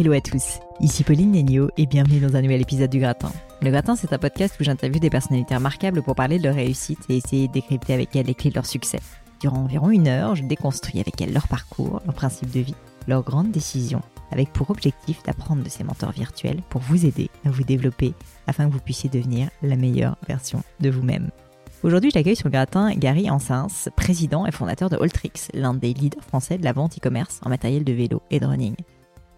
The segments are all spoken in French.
Hello à tous, ici Pauline Nenio et bienvenue dans un nouvel épisode du Gratin. Le Gratin, c'est un podcast où j'interviewe des personnalités remarquables pour parler de leur réussite et essayer de décrypter avec elles les clés de leur succès. Durant environ une heure, je déconstruis avec elles leur parcours, leurs principes de vie, leurs grandes décisions, avec pour objectif d'apprendre de ces mentors virtuels pour vous aider à vous développer afin que vous puissiez devenir la meilleure version de vous-même. Aujourd'hui, j'accueille sur le gratin Gary Ansens, président et fondateur de Alltrix, l'un des leaders français de la vente e-commerce en matériel de vélo et de running.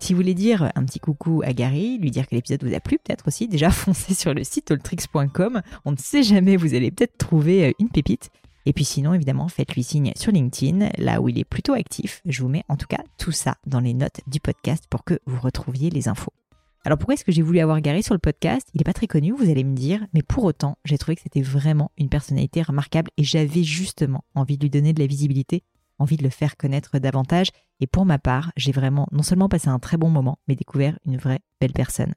Si vous voulez dire un petit coucou à Gary, lui dire que l'épisode vous a plu, peut-être aussi, déjà foncez sur le site alltrix.com. On ne sait jamais, vous allez peut-être trouver euh, une pépite. Et puis sinon, évidemment, faites-lui signe sur LinkedIn, là où il est plutôt actif. Je vous mets en tout cas tout ça dans les notes du podcast pour que vous retrouviez les infos. Alors pourquoi est-ce que j'ai voulu avoir Gary sur le podcast? Il n'est pas très connu, vous allez me dire, mais pour autant, j'ai trouvé que c'était vraiment une personnalité remarquable et j'avais justement envie de lui donner de la visibilité, envie de le faire connaître davantage. Et pour ma part, j'ai vraiment non seulement passé un très bon moment, mais découvert une vraie belle personne.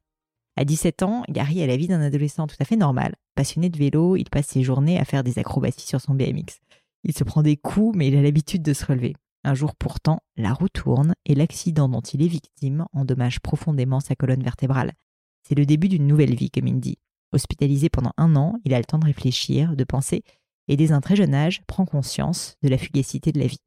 À 17 ans, Gary a la vie d'un adolescent tout à fait normal. Passionné de vélo, il passe ses journées à faire des acrobaties sur son BMX. Il se prend des coups, mais il a l'habitude de se relever. Un jour pourtant, la roue tourne et l'accident dont il est victime endommage profondément sa colonne vertébrale. C'est le début d'une nouvelle vie, comme il dit. Hospitalisé pendant un an, il a le temps de réfléchir, de penser, et dès un très jeune âge, prend conscience de la fugacité de la vie.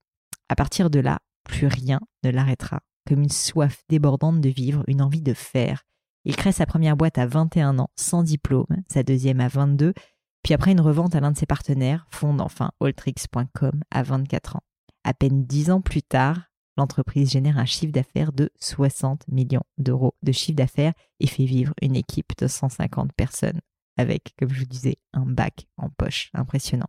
À partir de là, plus rien ne l'arrêtera, comme une soif débordante de vivre, une envie de faire, il crée sa première boîte à 21 ans, sans diplôme, sa deuxième à 22, puis après une revente à l'un de ses partenaires, fonde enfin Alltrix.com à 24 ans. À peine 10 ans plus tard, l'entreprise génère un chiffre d'affaires de 60 millions d'euros de chiffre d'affaires et fait vivre une équipe de 150 personnes avec, comme je vous disais, un bac en poche. Impressionnant.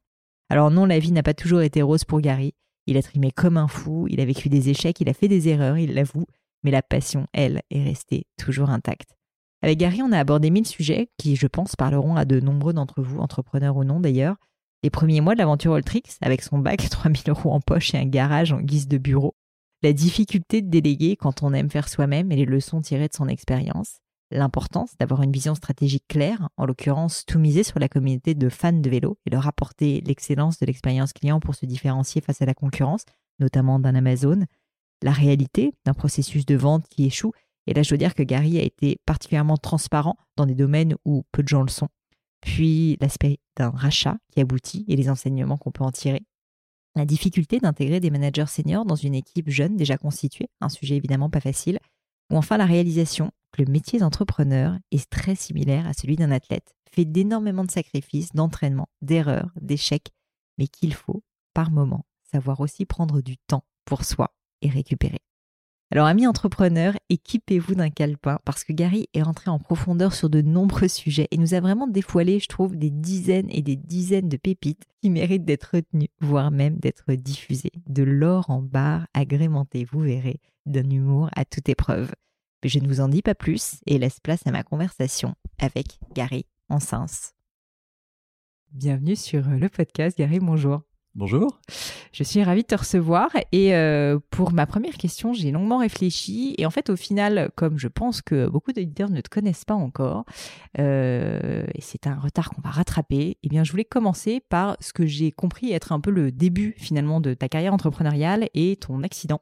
Alors non, la vie n'a pas toujours été rose pour Gary. Il a trimé comme un fou, il a vécu des échecs, il a fait des erreurs, il l'avoue, mais la passion, elle, est restée toujours intacte. Avec Gary, on a abordé mille sujets qui, je pense, parleront à de nombreux d'entre vous, entrepreneurs ou non d'ailleurs. Les premiers mois de l'aventure Alltrix, avec son bac, 3000 euros en poche et un garage en guise de bureau. La difficulté de déléguer quand on aime faire soi-même et les leçons tirées de son expérience. L'importance d'avoir une vision stratégique claire, en l'occurrence tout miser sur la communauté de fans de vélo et leur apporter l'excellence de l'expérience client pour se différencier face à la concurrence, notamment d'un Amazon. La réalité d'un processus de vente qui échoue et là, je veux dire que Gary a été particulièrement transparent dans des domaines où peu de gens le sont. Puis l'aspect d'un rachat qui aboutit et les enseignements qu'on peut en tirer. La difficulté d'intégrer des managers seniors dans une équipe jeune déjà constituée, un sujet évidemment pas facile. Ou enfin la réalisation que le métier d'entrepreneur est très similaire à celui d'un athlète, fait d'énormément de sacrifices, d'entraînement, d'erreurs, d'échecs, mais qu'il faut, par moment, savoir aussi prendre du temps pour soi et récupérer. Alors amis entrepreneurs, équipez-vous d'un calepin parce que Gary est entré en profondeur sur de nombreux sujets et nous a vraiment dévoilé, je trouve, des dizaines et des dizaines de pépites qui méritent d'être retenues, voire même d'être diffusées. De l'or en barre agrémenté, vous verrez, d'un humour à toute épreuve. Mais je ne vous en dis pas plus et laisse place à ma conversation avec Gary en sens. Bienvenue sur le podcast, Gary, bonjour. Bonjour. Je suis ravie de te recevoir et euh, pour ma première question, j'ai longuement réfléchi et en fait au final, comme je pense que beaucoup d'auditeurs ne te connaissent pas encore euh, et c'est un retard qu'on va rattraper, eh bien je voulais commencer par ce que j'ai compris être un peu le début finalement de ta carrière entrepreneuriale et ton accident.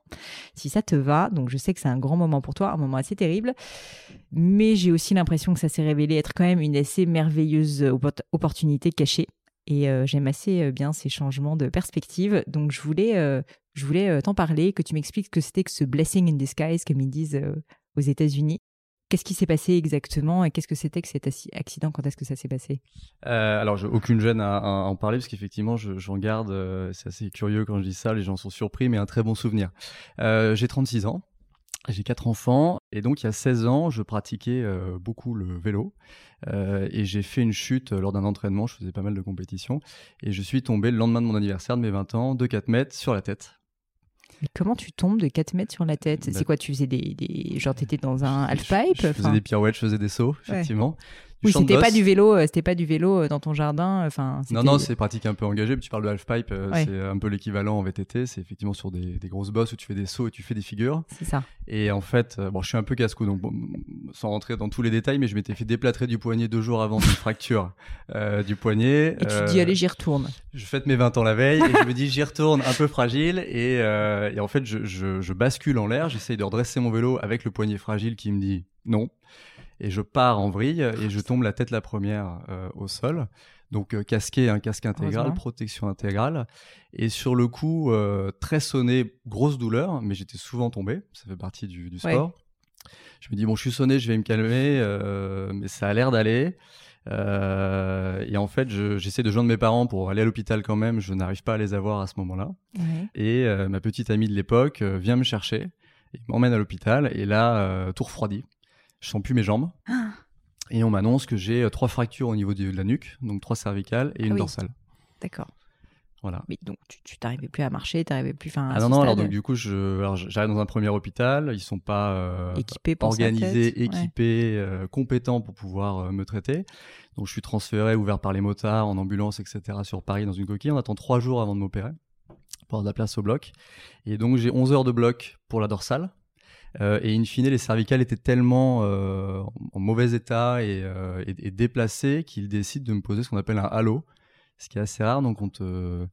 Si ça te va, donc je sais que c'est un grand moment pour toi, un moment assez terrible, mais j'ai aussi l'impression que ça s'est révélé être quand même une assez merveilleuse opportunité cachée Et j'aime assez bien ces changements de perspective. Donc, je voulais, je voulais t'en parler, que tu m'expliques ce que c'était que ce blessing in disguise, comme ils disent aux États-Unis. Qu'est-ce qui s'est passé exactement et qu'est-ce que c'était que cet accident? Quand est-ce que ça s'est passé? Euh, Alors, j'ai aucune gêne à, en parler parce qu'effectivement, j'en garde. c'est assez curieux quand je dis ça. Les gens sont surpris, mais un très bon souvenir. j'ai 36 ans. J'ai quatre enfants et donc il y a 16 ans, je pratiquais euh, beaucoup le vélo euh, et j'ai fait une chute lors d'un entraînement, je faisais pas mal de compétitions et je suis tombé le lendemain de mon anniversaire de mes 20 ans de 4 mètres sur la tête. Mais comment tu tombes de 4 mètres sur la tête? Bah C'est quoi? Tu faisais des, des... genre t'étais dans un halfpipe Je, je faisais des pirouettes, je faisais des sauts, effectivement. Oui, c'était pas du vélo, euh, c'était pas du vélo euh, dans ton jardin. Euh, enfin, non, non, c'est pratique un peu engagée. Tu parles de half pipe, c'est un peu l'équivalent en VTT. C'est effectivement sur des, grosses bosses où tu fais des sauts et tu fais des figures. C'est ça. Et en fait, bon, je suis un peu casse-cou, donc sans rentrer dans tous les détails, mais je m'étais fait déplâtrer du poignet deux jours avant une fracture du poignet. Et tu te dis allez, j'y retourne. Je fête mes 20 ans la veille et je me dis j'y retourne, un peu fragile et, et en fait je, je, je bascule en l'air. J'essaye de redresser mon vélo avec le poignet fragile qui me dit non et je pars en vrille et je tombe la tête la première euh, au sol. Donc euh, casqué, un casque intégral, protection intégrale. Et sur le coup, euh, très sonné, grosse douleur, mais j'étais souvent tombé, ça fait partie du, du sport. Je me dis, bon, je suis sonné, je vais me calmer, mais ça a l'air d'aller. et en fait, j'essaie de joindre mes parents pour aller à l'hôpital quand même. Je n'arrive pas à les avoir à ce moment-là. Et ma petite amie de l'époque vient me chercher, m'emmène à l'hôpital. Et là, tout refroidi je sens plus mes jambes. Ah. Et on m'annonce que j'ai euh, trois fractures au niveau de la nuque, donc trois cervicales et ah une dorsale. D'accord. Voilà. Mais donc tu t'arrivais plus à marcher, t'arrivais plus. Enfin, ah non non. Alors donc du coup, j'arrive dans un premier hôpital. Ils sont pas euh, équipés, organisés, équipés, euh, compétents pour pouvoir me traiter. Donc je suis transféré, ouvert par les motards, en ambulance, etc. sur Paris dans une coquille. On attend trois jours avant de m'opérer pour avoir de la place au bloc. Et donc j'ai 11 heures de bloc pour la dorsale. Euh, et in fine, les cervicales étaient tellement euh, en mauvais état euh, et, et, déplacées qu'ils décident de me poser ce qu'on appelle un halo, ce qui est assez rare. Donc on te,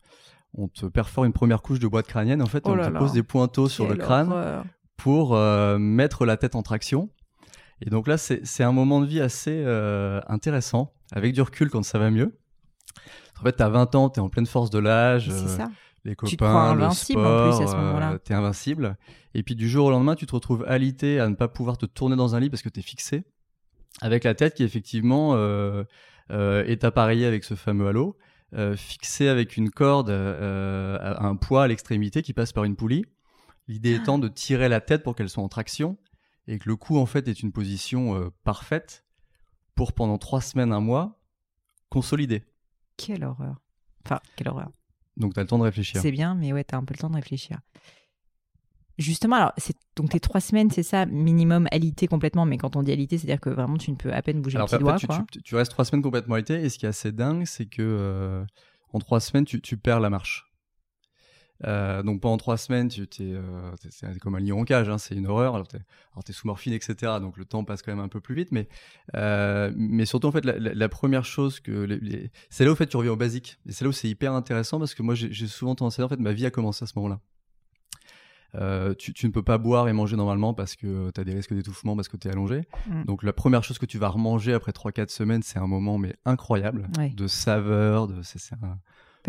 on te perfore une première couche de boîte crânienne. En fait, oh on te pose des pointeaux sur le crâne pour mettre la tête en traction. Et donc là, c'est un moment de vie assez intéressant, avec du recul quand ça va mieux. En fait, tu as 20 ans, tu es en pleine force de l'âge. C'est ça les copains, le sport, en plus à ce moment-là. t'es invincible. Et puis du jour au lendemain, tu te retrouves alité à ne pas pouvoir te tourner dans un lit parce que t'es fixé, avec la tête qui effectivement euh, euh, est appareillée avec ce fameux halo, euh, fixé avec une corde, un poids à l'extrémité qui passe par une poulie. L'idée étant de tirer la tête pour qu'elle soit en traction et que le cou en fait est une position parfaite pour pendant trois semaines, un mois, consolider. Quelle horreur. Enfin, quelle horreur. Donc, tu as le temps de réfléchir. C'est bien, mais ouais, tu as un peu le temps de réfléchir. Justement, alors, c'est donc tes trois semaines, c'est ça, minimum alité complètement, mais quand on dit alité, c'est-à-dire que vraiment tu ne peux à peine bouger le petit doigt. Tu, Tu, restes trois semaines complètement alité, et ce qui est assez dingue, c'est que euh, en trois semaines, tu, perds la marche. Euh, donc pendant trois semaines, tu es, euh, c'est comme un lion en cage, hein, c'est une horreur. Alors tu es, sous morphine, etc. Donc le temps passe quand même un peu plus vite, mais euh, mais surtout en fait la, première chose que c'est là où fait tu reviens au basique. Et c'est là où c'est hyper intéressant parce que moi j'ai souvent tendance à dire en fait ma vie a commencé à ce moment-là. Euh, tu, tu, ne peux pas boire et manger normalement parce que tu as des risques d'étouffement parce que tu es allongé. Mm. Donc la première chose que tu vas remanger après 3-4 semaines, c'est un moment mais incroyable de saveur, de c'est un,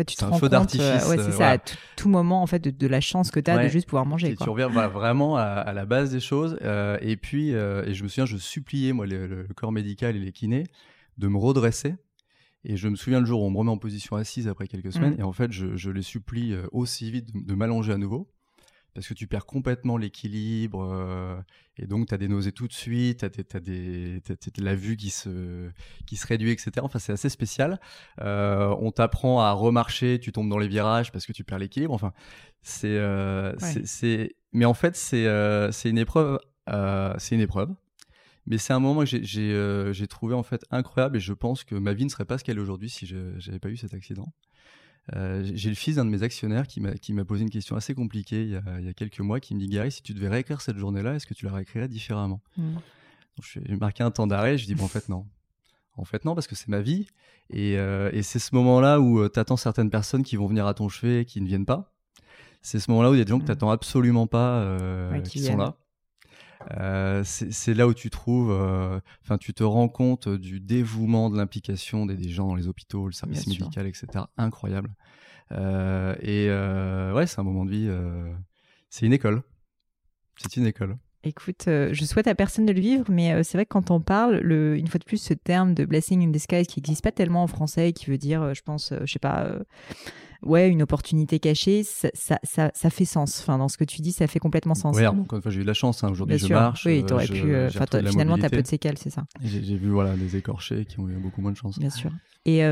tu un feu d'artifice. Euh, ouais, c'est ça, à tout, moment en fait de, la chance que tu as de juste pouvoir manger. Et tu reviens vraiment à, la base des choses. Euh, et puis, et je me souviens, je suppliais moi le, corps médical et les kinés de me redresser. Et je me souviens le jour où on me remet en position assise après quelques semaines. Mm. Et en fait, je, les supplie aussi vite de m'allonger à nouveau parce que tu perds complètement l'équilibre euh, et donc tu as des nausées tout de suite, tu as, des, la vue qui se, qui se réduit, etc. Enfin, c'est assez spécial. Euh, on t'apprend à remarcher, tu tombes dans les virages parce que tu perds l'équilibre. Enfin, c'est, euh, mais en fait, c'est, une épreuve, c'est une épreuve. Mais c'est un moment que j'ai, j'ai, trouvé en fait incroyable et je pense que ma vie ne serait pas ce qu'elle est aujourd'hui si je n'avais pas eu cet accident. Euh, j'ai le fils d'un de mes actionnaires qui m'a posé une question assez compliquée il y, a, il y, a, quelques mois, qui me dit Gary, si tu devais réécrire cette journée-là, est-ce que tu la réécrirais différemment mmh. J'ai marqué un temps d'arrêt, je dis bon en fait non. En fait non, parce que c'est ma vie. Et, euh, et c'est ce moment-là où euh, tu attends certaines personnes qui vont venir à ton chevet et qui ne viennent pas. C'est ce moment-là où il y a des gens que mmh. tu n'attends absolument pas qui, sont là. Euh, c'est là où tu trouves, euh, enfin, tu te rends compte du dévouement, de l'implication des, des, gens dans les hôpitaux, le service médical, etc. Incroyable. Euh, et ouais, c'est un moment de vie. c'est une école. C'est une école. Écoute, je souhaite à personne de le vivre, mais c'est vrai que quand on parle, le, une fois de plus, ce terme de blessing in disguise qui n'existe pas tellement en français, qui veut dire, je pense, je sais pas, ouais, une opportunité cachée, ça, ça, ça, fait sens. Enfin, dans ce que tu dis, ça fait complètement sens. Oui, encore une fois, j'ai eu de la chance. Hein. Aujourd'hui, je marche. Oui, tu aurais pu. finalement, tu as peu de séquelles, c'est ça. J'ai vu voilà, des écorchés qui ont eu beaucoup moins de chance. Bien sûr. Et,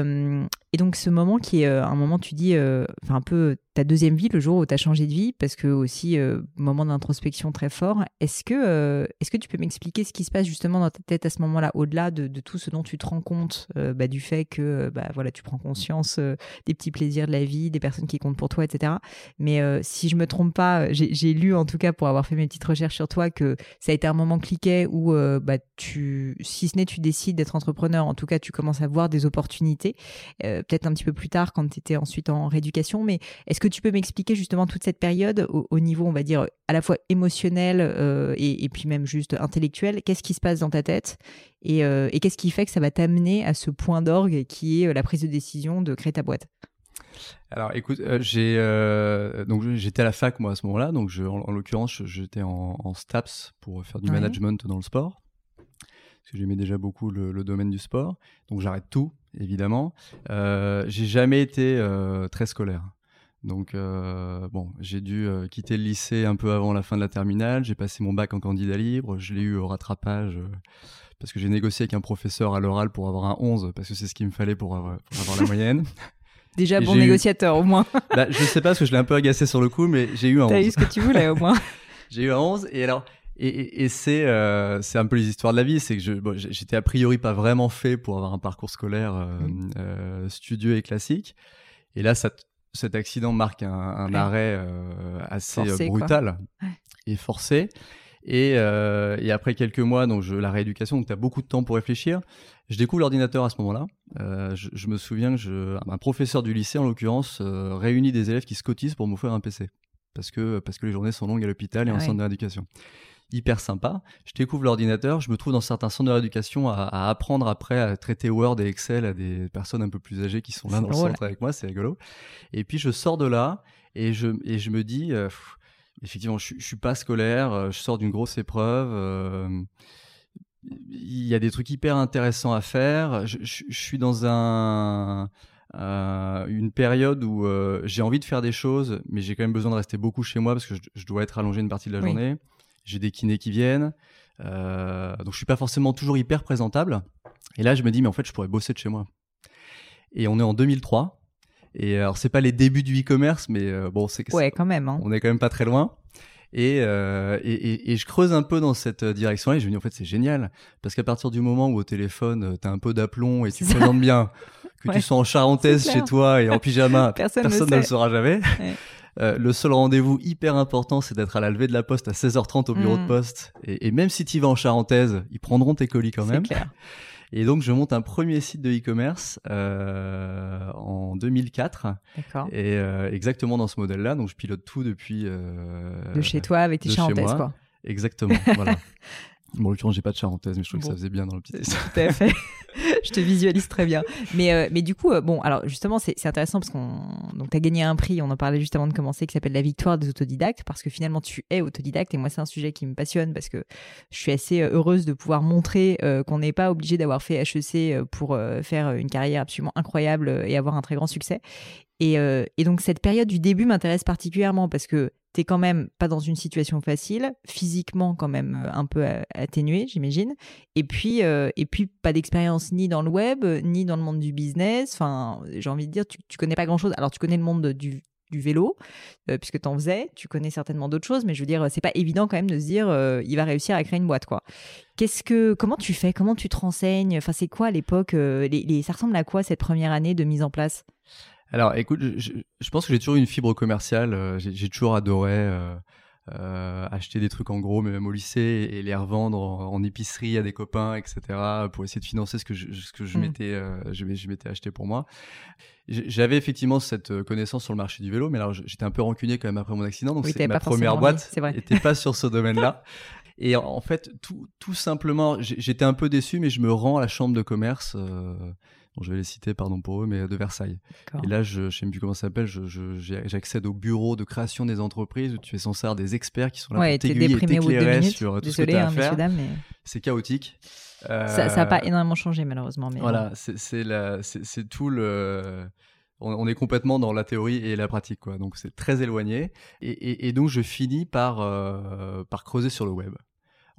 et donc, ce moment qui est un moment, tu dis, enfin, un peu ta deuxième vie, le jour où tu as changé de vie, parce que aussi, moment d'introspection très fort. Est-ce que, est-ce que tu peux m'expliquer ce qui se passe justement dans ta tête à ce moment-là, au-delà de, tout ce dont tu te rends compte, bah, du fait que bah, voilà, tu prends conscience des petits plaisirs de la vie, des personnes qui comptent pour toi, etc. Mais euh, si je me trompe pas, j'ai lu en tout cas pour avoir fait mes petites recherches sur toi que ça a été un moment cliquet où euh, bah, tu, si ce n'est tu décides d'être entrepreneur, en tout cas tu commences à voir des opportunités, euh, peut-être un petit peu plus tard quand tu étais ensuite en rééducation. Mais est-ce que tu peux m'expliquer justement toute cette période au, niveau, on va dire, à la fois émotionnel et, et, puis même juste intellectuel Qu'est-ce qui se passe dans ta tête et, et qu'est-ce qui fait que ça va t'amener à ce point d'orgue qui est la prise de décision de créer ta boîte? Alors, écoute, euh, j'ai euh, donc j'étais à la fac moi à ce moment-là, donc je, en, l'occurrence j'étais en, en, STAPS pour faire du management dans le sport, parce que j'aimais déjà beaucoup le, domaine du sport. Donc j'arrête tout, évidemment. Euh, j'ai jamais été euh, très scolaire. Donc bon, j'ai dû quitter le lycée un peu avant la fin de la terminale. J'ai passé mon bac en candidat libre. Je l'ai eu au rattrapage parce que j'ai négocié avec un professeur à l'oral pour avoir un 11 parce que c'est ce qu'il me fallait pour avoir, pour avoir la moyenne. Déjà bon négociateur au moins. bah, je sais pas parce que je l'ai un peu agacé sur le coup, mais j'ai eu un 11. T'as eu ce que tu voulais au moins. j'ai eu un 11 et alors et, et, c'est euh, c'est un peu les histoires de la vie, c'est que je bon, j'étais a priori pas vraiment fait pour avoir un parcours scolaire euh, mm. euh, studieux et classique. Et là, ça, cet accident marque un, un arrêt euh, assez euh, brutal et forcé. Et, euh, et, après quelques mois, donc je, la rééducation, donc tu as beaucoup de temps pour réfléchir. Je découvre l'ordinateur à ce moment-là. Euh, je, je, me souviens que je, un professeur du lycée, en l'occurrence, réunit des élèves qui se cotisent pour m'offrir un PC. Parce que, parce que les journées sont longues à l'hôpital et en centre de rééducation. Hyper sympa. Je découvre l'ordinateur. Je me trouve dans certains centres de rééducation à, à, apprendre après à traiter Word et Excel à des personnes un peu plus âgées qui sont là dans le centre avec moi. C'est rigolo. Et puis je sors de là et je, et je me dis, euh, effectivement, je, je suis pas scolaire, euh, je sors d'une grosse épreuve. Euh, il y a des trucs hyper intéressants à faire. Je, je, je suis dans un, euh, une période où euh, j'ai envie de faire des choses, mais j'ai quand même besoin de rester beaucoup chez moi parce que je, je dois être allongé une partie de la oui. J'ai des kinés qui viennent, euh, donc je suis pas forcément toujours hyper présentable. Et là, je me dis, mais en fait, je pourrais bosser de chez moi. Et on est en 2003. Et alors, c'est pas les débuts du e-commerce, mais euh, bon, c'est ouais, quand même. Hein. On est quand même pas très loin. Et, euh, et, et, et, je creuse un peu dans cette direction-là et je me dis en fait c'est génial parce qu'à partir du moment où au téléphone euh, t'as un peu d'aplomb et tu te présentes bien, que ouais. tu sois en charentaise chez toi et en pyjama, personne, personne ne le saura jamais. Ouais. Euh, le seul rendez-vous hyper important, c'est d'être à la levée de la poste à 16h30 au bureau mmh. de poste. Et, et, même si tu vas en charentaise, ils prendront tes colis quand même. Clair. Et donc, je monte un premier site de e-commerce euh, en 2004. D'accord. Et euh, exactement dans ce modèle-là. Donc, je pilote tout depuis. Euh, de chez toi avec tes charentaises, quoi. Exactement. voilà. Bon, en l'occurrence, j'ai pas de charentaise, mais je trouve bon. que ça faisait bien dans le petit Tout à fait. je te visualise très bien. Mais, euh, du coup, euh, bon, alors justement, c'est intéressant parce qu'on. Donc, tu as gagné un prix, on en parlait juste avant de commencer, qui s'appelle La victoire des autodidactes, parce que finalement, tu es autodidacte. Et moi, c'est un sujet qui me passionne parce que je suis assez euh, heureuse de pouvoir montrer qu'on n'est pas obligé d'avoir fait HEC pour faire une carrière absolument incroyable et avoir un très grand succès. Et, euh, et, donc cette période du début m'intéresse particulièrement parce que t'es quand même pas dans une situation facile, physiquement quand même euh, un peu atténué, j'imagine. Et puis euh, et puis pas d'expérience ni dans le web ni dans le monde du business. Enfin, j'ai envie de dire, tu, tu connais pas grand chose. Alors tu connais le monde du vélo, euh, puisque tu en faisais, tu connais certainement d'autres choses, mais je veux dire, c'est pas évident quand même de se dire, euh, il va réussir à créer une boîte, quoi. Qu'est-ce que, comment tu fais, comment tu te renseignes, enfin, c'est quoi l'époque, euh, ça ressemble à quoi cette première année de mise en place? Alors, écoute, je, je pense que j'ai toujours eu une fibre commerciale. Euh, j'ai toujours adoré euh, euh, acheter des trucs en gros, mais même au lycée, et les revendre en, en, épicerie à des copains, etc., pour essayer de financer ce que je, ce que je mmh. m'étais, euh, je, je m'étais acheté pour moi. J'avais effectivement cette connaissance sur le marché du vélo, mais alors j'étais un peu rancunier quand même après mon accident, donc oui, ma première boîte n'était pas sur ce domaine-là. Et en fait, tout, tout simplement, j'étais un peu déçu, mais je me rends à la chambre de commerce. Euh, je vais les citer, pardon pour eux, mais de Versailles. Et là, je ne sais plus comment ça s'appelle, j'accède au bureau de création des entreprises où tu es censé avoir des experts qui sont là ouais, pour t'aiguiller sur tout ce que as à hein, faire. C'est chaotique. Ça n'a pas euh, énormément changé, malheureusement. Mais voilà, c'est tout le on, est complètement dans la théorie et la pratique, quoi. Donc c'est très éloigné. Et, donc je finis par, euh, par creuser sur le web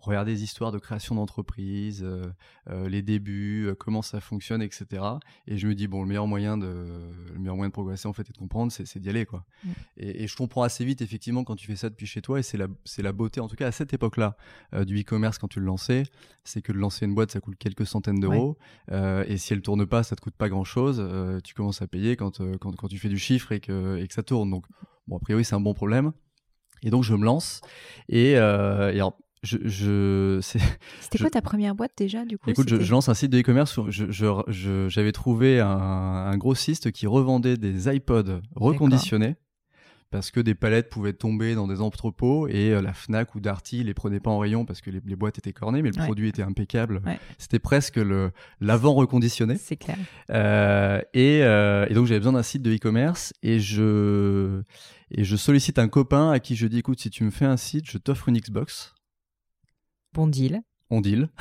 regarder des histoires de création d'entreprise, euh, euh, les débuts, euh, comment ça fonctionne, etc. Et je me dis bon, le meilleur moyen de, le meilleur moyen de progresser en fait et de comprendre, c'est d'y aller quoi. Mm. Et, je comprends assez vite effectivement quand tu fais ça depuis chez toi et c'est la, la beauté en tout cas à cette époque-là du e-commerce quand tu le lançais, c'est que de lancer une boîte ça coûte quelques centaines d'euros et si elle tourne pas, ça te coûte pas grand-chose. tu commences à payer quand, quand, quand tu fais du chiffre et que, et que ça tourne. Donc bon, a priori c'est un bon problème. Et donc je me lance et, et alors, je, C'était quoi ta première boîte déjà du coup? Écoute, je, lance un site de e-commerce. J'avais trouvé un, un, grossiste qui revendait des iPods reconditionnés parce que des palettes pouvaient tomber dans des entrepôts et euh, la Fnac ou Darty les prenait pas en rayon parce que les, boîtes étaient cornées, mais le produit était impeccable. C'était presque le l'avant reconditionné. C'est clair. Euh, et, euh, et, donc j'avais besoin d'un site de e-commerce et je et je sollicite un copain à qui je dis écoute si tu me fais un site, je t'offre une Xbox. Bon deal. On deal.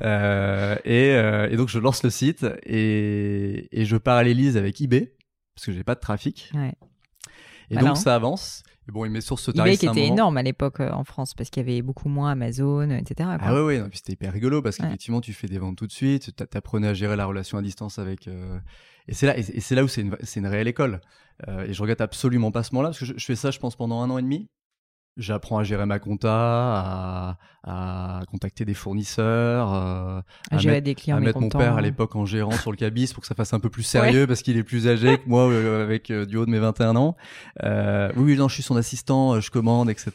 Euh, euh, et, donc je lance le site et, je parallélise avec eBay parce que j'ai pas de trafic. Et donc ça avance. Et bon, il met sur ce tarif. eBay qui était énorme à l'époque euh, en France parce qu'il y avait beaucoup moins Amazon, etc. Ah ouais, ouais, c'était hyper rigolo parce qu'effectivement tu fais des ventes tout de suite, tu apprenais à gérer la relation à distance avec. Et c'est là, et c'est là où c'est une, une, réelle école. et je regrette absolument pas ce moment-là parce que je, je, fais ça, je pense, pendant un an et demi. J'apprends à gérer ma compta, à, contacter des fournisseurs, euh, à, gérer des clients, à mettre mon père à l'époque en gérant sur le cabis pour que ça fasse un peu plus sérieux parce qu'il est plus âgé que moi euh, avec euh, du haut de mes 21 ans. oui, non, je suis son assistant, je commande, etc.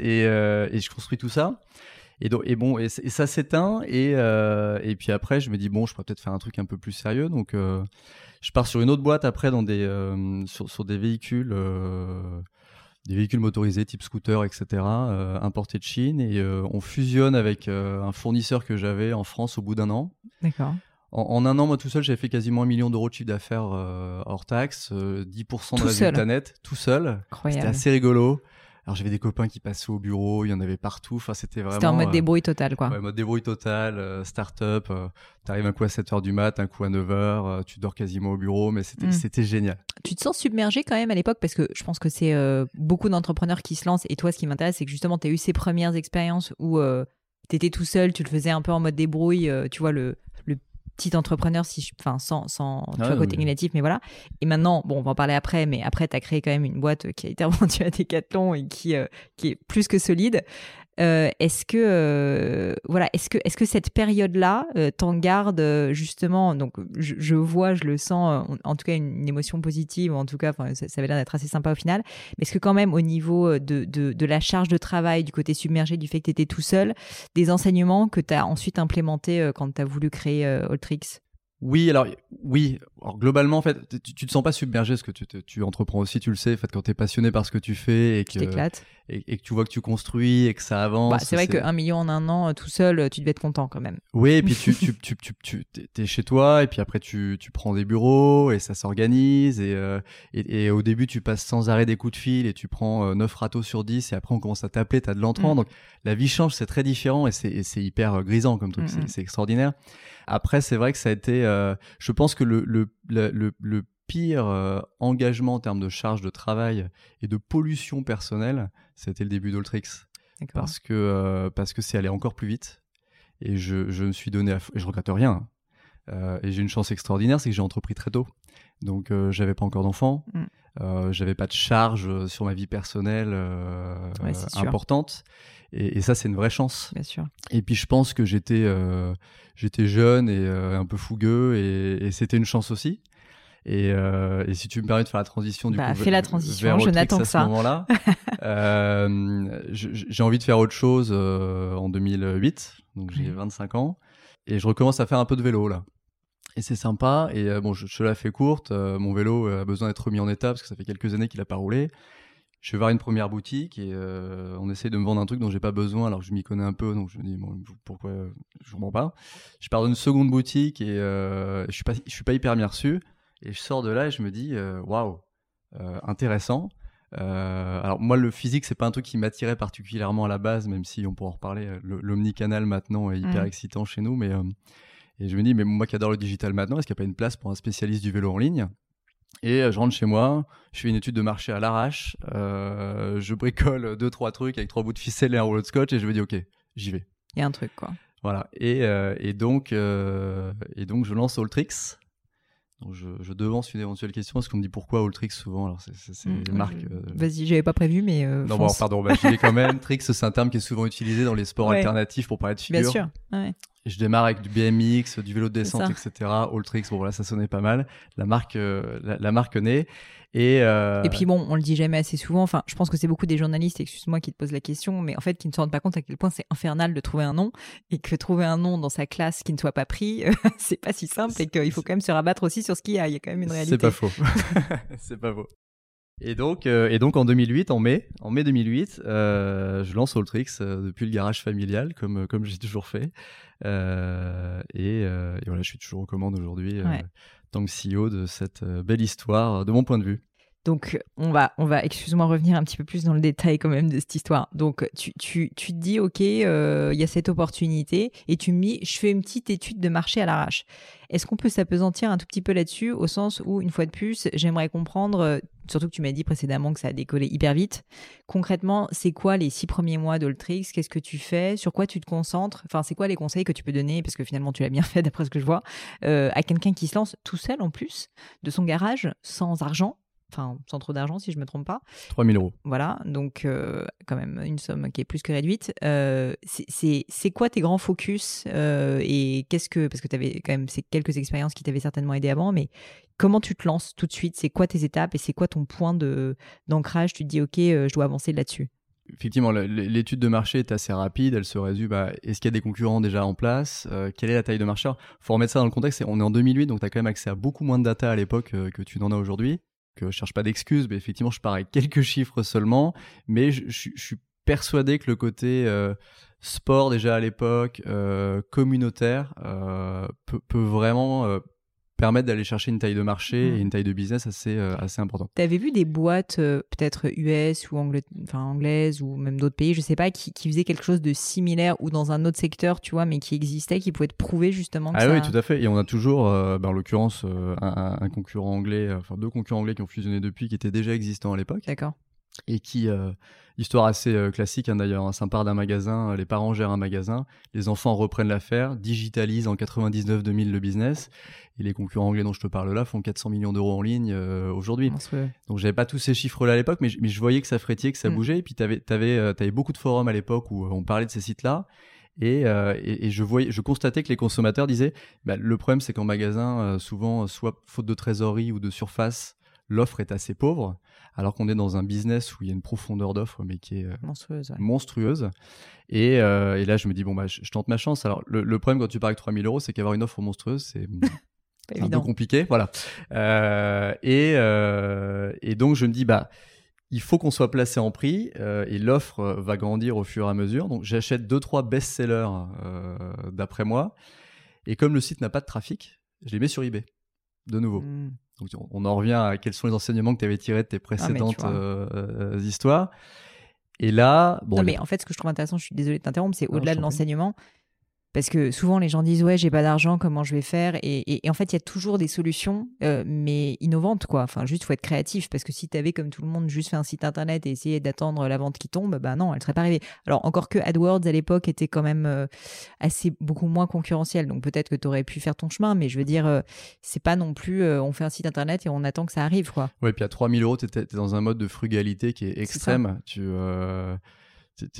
Et, et, je construis tout ça. Et, donc, et bon, et, ça s'éteint. Et, et puis après, je me dis bon, je pourrais peut-être faire un truc un peu plus sérieux. Donc, je pars sur une autre boîte après dans des sur, sur des véhicules des véhicules motorisés type scooter, etc., euh, importés de Chine. Et euh, on fusionne avec euh, un fournisseur que j'avais en France au bout d'un an. D'accord. En, un an, moi tout seul, j'avais fait quasiment un million d'euros de chiffre d'affaires hors taxe, 10% de résultat net, tout seul. C'était assez rigolo. Alors j'avais des copains qui passaient au bureau, il y en avait partout. Enfin, c'était vraiment. C'était en mode débrouille total, quoi. Ouais, mode débrouille total, start-up. T'arrives un coup à 7h du mat, un coup à 9h, tu dors quasiment au bureau, mais c'était, mm. c'était génial. Tu te sens submergé quand même à l'époque parce que je pense que c'est beaucoup d'entrepreneurs qui se lancent. Et toi, ce qui m'intéresse, c'est que justement, tu as eu ces premières expériences où tu étais tout seul, tu le faisais un peu en mode débrouille, tu vois, le, petit entrepreneur, si enfin, sans, sans tu vois, côté négatif, mais voilà. Et maintenant, bon, on va en parler après, mais après, tu as créé quand même une boîte qui a été revendue à Decathlon et qui, euh, qui est plus que solide. Euh, est-ce que euh, voilà, est-ce que est-ce que cette période-là euh, t'en garde justement Donc je, vois, je le sens, en, tout cas une, émotion positive, en tout cas, ça, ça avait l'air d'être assez sympa au final. Mais est-ce que quand même au niveau de, de, la charge de travail, du côté submergé, du fait que tu étais tout seul, des enseignements que tu as ensuite implémentés quand tu as voulu créer Ultrix oui, alors oui. Alors, globalement, en fait, tu, tu te sens pas submergé parce que tu, tu entreprends aussi, tu le sais. En fait, quand tu es passionné par ce que tu fais et que, et, et, que tu vois que tu construis et que ça avance. Bah, c'est vrai qu'un million en un an, euh, tout seul, euh, tu devais être content quand même. Oui, et puis tu, tu, tu, tu, es chez toi et puis après tu, tu prends des bureaux et ça s'organise et, euh, et, et, au début tu passes sans arrêt des coups de fil et tu prends 9 ratos sur 10 et après on commence à t'appeler, tu as de l'entrant. Mm. Donc la vie change, c'est très différent et c'est hyper grisant comme truc, mm, mm. c'est extraordinaire. Après, c'est vrai que ça a été, je pense que le, le, le, le pire euh, engagement en termes de charge de travail et de pollution personnelle, c'était le début d'Ultrix. Parce que euh, parce que c'est allé encore plus vite. Et je, je me suis donné, à et je regrette rien. Euh, et j'ai une chance extraordinaire, c'est que j'ai entrepris très tôt. Donc j'avais pas encore d'enfants, mm. j'avais pas de charge sur ma vie personnelle importante. Et, et, ça, c'est une vraie chance. Bien sûr. Et puis je pense que j'étais j'étais jeune et un peu fougueux, et, et c'était une chance aussi. Et, euh, et, si tu me permets de faire la transition du bah, coup, fais la transition, je n'attends que ça. À ce moment-là, euh, j'ai envie de faire autre chose euh, en 2008, donc j'ai 25 ans, et je recommence à faire un peu de vélo là. Et c'est sympa. Et euh, bon, je, je, la fais courte. Euh, mon vélo a besoin d'être remis en état parce que ça fait quelques années qu'il a pas roulé. je vais voir une première boutique et euh, on essaie de me vendre un truc dont j'ai pas besoin alors que je m'y connais un peu donc je me dis bon, pourquoi je ne vends pas je pars dans une seconde boutique et euh, je suis pas je suis pas hyper bien reçu et je sors de là et je me dis euh, waouh intéressant alors moi le physique c'est pas un truc qui m'attirait particulièrement à la base même si on pourra en reparler l'omnicanal maintenant est hyper mmh. excitant chez nous mais et je me dis mais moi qui adore le digital maintenant est-ce qu'il n'y a pas une place pour un spécialiste du vélo en ligne? Et euh, je rentre chez moi, je fais une étude de marché à l'arrache, euh, je bricole deux trois trucs avec trois bouts de ficelle et un rouleau de scotch et je me dis ok, j'y vais. Il y a un truc quoi. Voilà. Et, euh, et donc et donc je lance Alltrix. Donc je, je, devance une éventuelle question parce qu'on me dit pourquoi Alltrix souvent. Alors c'est mmh, les marques. Vas-y, j'avais pas prévu, mais. non, bon, pardon, bah, je dis quand même. Trix, c'est un terme qui est souvent utilisé dans les sports alternatifs pour parler de figure. Bien sûr. Ouais je démarre avec du BMX, du vélo de descente, etc. Alltrix, bon voilà, ça sonnait pas mal. La marque, euh, la, marque naît. Et, euh... et puis bon, on le dit jamais assez souvent. Enfin, je pense que c'est beaucoup des journalistes, excuse-moi, qui te posent la question, mais en fait, qui ne se rendent pas compte à quel point c'est infernal de trouver un nom et que trouver un nom dans sa classe qui ne soit pas pris, c'est pas si simple et qu'il faut quand même se rabattre aussi sur ce qu'il y a. Il y a quand même une réalité. C'est pas faux. c'est pas faux. Et donc, euh, et donc en 2008, en mai, en mai 2008, euh, je lance Alltrix euh, depuis le garage familial, comme comme j'ai toujours fait. Et, et, voilà, je suis toujours aux commandes aujourd'hui, ouais. Tant que CEO de cette belle histoire, de mon point de vue. Donc, on va, on va excuse-moi, revenir un petit peu plus dans le détail quand même de cette histoire. Donc, tu, tu, tu te dis, OK, il y a cette opportunité, et tu me dis, je fais une petite étude de marché à l'arrache. Est-ce qu'on peut s'apesantir un tout petit peu là-dessus, au sens où, une fois de plus, j'aimerais comprendre, surtout que tu m'as dit précédemment que ça a décollé hyper vite. Concrètement, c'est quoi les six premiers mois d'Oltrix? Qu'est-ce que tu fais? Sur quoi tu te concentres? Enfin, c'est quoi les conseils que tu peux donner? Parce que finalement, tu l'as bien fait d'après ce que je vois, euh, à quelqu'un qui se lance tout seul en plus de son garage, sans argent enfin sans trop d'argent si je me trompe pas. 3000 euros. Voilà, donc euh, quand même une somme qui est plus que réduite. Euh, c'est quoi tes grands focus euh, et qu'est-ce que parce que tu avais quand même ces quelques expériences qui t'avaient certainement aidé avant, mais comment tu te lances tout de suite? C'est quoi tes étapes et c'est quoi ton point de d'ancrage? Tu te dis ok, je dois avancer là-dessus. Effectivement, l'étude de marché est assez rapide. Elle se résume à est-ce qu'il y a des concurrents déjà en place? Quelle est la taille de marché? Il faut remettre ça dans le contexte. On est en 2008, donc tu as quand même accès à beaucoup moins de data à l'époque que tu n'en as aujourd'hui que je cherche pas d'excuses, mais effectivement, je pars avec quelques chiffres seulement. Mais je, suis persuadé que le côté euh, sport déjà à l'époque, euh, communautaire, euh, peut, peut, vraiment permettre d'aller chercher une taille de marché mmh. et une taille de business assez, euh, assez importante. Tu avais vu des boîtes, euh, peut-être US ou enfin, anglaises ou même d'autres pays, je sais pas, qui, qui, faisaient quelque chose de similaire ou dans un autre secteur, tu vois, mais qui existait, qui pouvait te prouver justement que Ah oui, tout à fait. Et on a toujours, euh, ben, en l'occurrence, un, un, concurrent anglais, enfin deux concurrents anglais qui ont fusionné depuis, qui étaient déjà existants à l'époque. D'accord et qui, euh, histoire assez euh, classique hein, d'ailleurs, hein, ça d'un magasin, euh, les parents gèrent un magasin, les enfants reprennent l'affaire, digitalisent en 99-2000 le business, et les concurrents anglais dont je te parle là font 400 millions d'euros en ligne aujourd'hui. Donc j'avais pas tous ces chiffres-là à l'époque, mais, mais, je voyais que ça frétillait, que ça mm. bougeait, et puis tu avais, avais, avais, beaucoup de forums à l'époque où on parlait de ces sites-là, et, et, et, je voyais, je constatais que les consommateurs disaient, bah, le problème c'est qu'en magasin, souvent, soit faute de trésorerie ou de surface, l'offre est assez pauvre alors qu'on est dans un business où il y a une profondeur d'offre, mais qui est euh, monstrueuse. Euh, et, là, je me dis, bon, bah, je, tente ma chance. Alors, le, problème quand tu pars avec 3000 euros, c'est qu'avoir une offre monstrueuse, c'est un peu compliqué. Voilà. Euh, et, donc, je me dis, bah, il faut qu'on soit placé en prix et l'offre va grandir au fur et à mesure. Donc, j'achète deux, trois best-sellers d'après moi. Et comme le site n'a pas de trafic, je les mets sur eBay de nouveau. Hmm on en revient à quels sont les enseignements que tu avais tirés de tes ah, précédentes euh, euh, histoires. Et là, bon. Non, mais en fait, ce que je trouve intéressant, je suis désolé de t'interrompre, c'est au-delà de l'enseignement, parce que souvent, les gens disent Ouais, j'ai pas d'argent, comment je vais faire? Et, en fait, il y a toujours des solutions, euh, mais innovantes, quoi. Enfin, juste, faut être créatif. Parce que si tu avais, comme tout le monde, juste fait un site internet et essayé d'attendre la vente qui tombe, bah non, elle serait pas arrivée. Alors, encore que AdWords à l'époque était quand même euh, assez beaucoup moins concurrentiel. Donc, peut-être que tu aurais pu faire ton chemin, mais je veux dire, euh, c'est pas non plus on fait un site internet et on attend que ça arrive, quoi. Ouais, puis à 3000 euros, tu es, dans un mode de frugalité qui est extrême. tu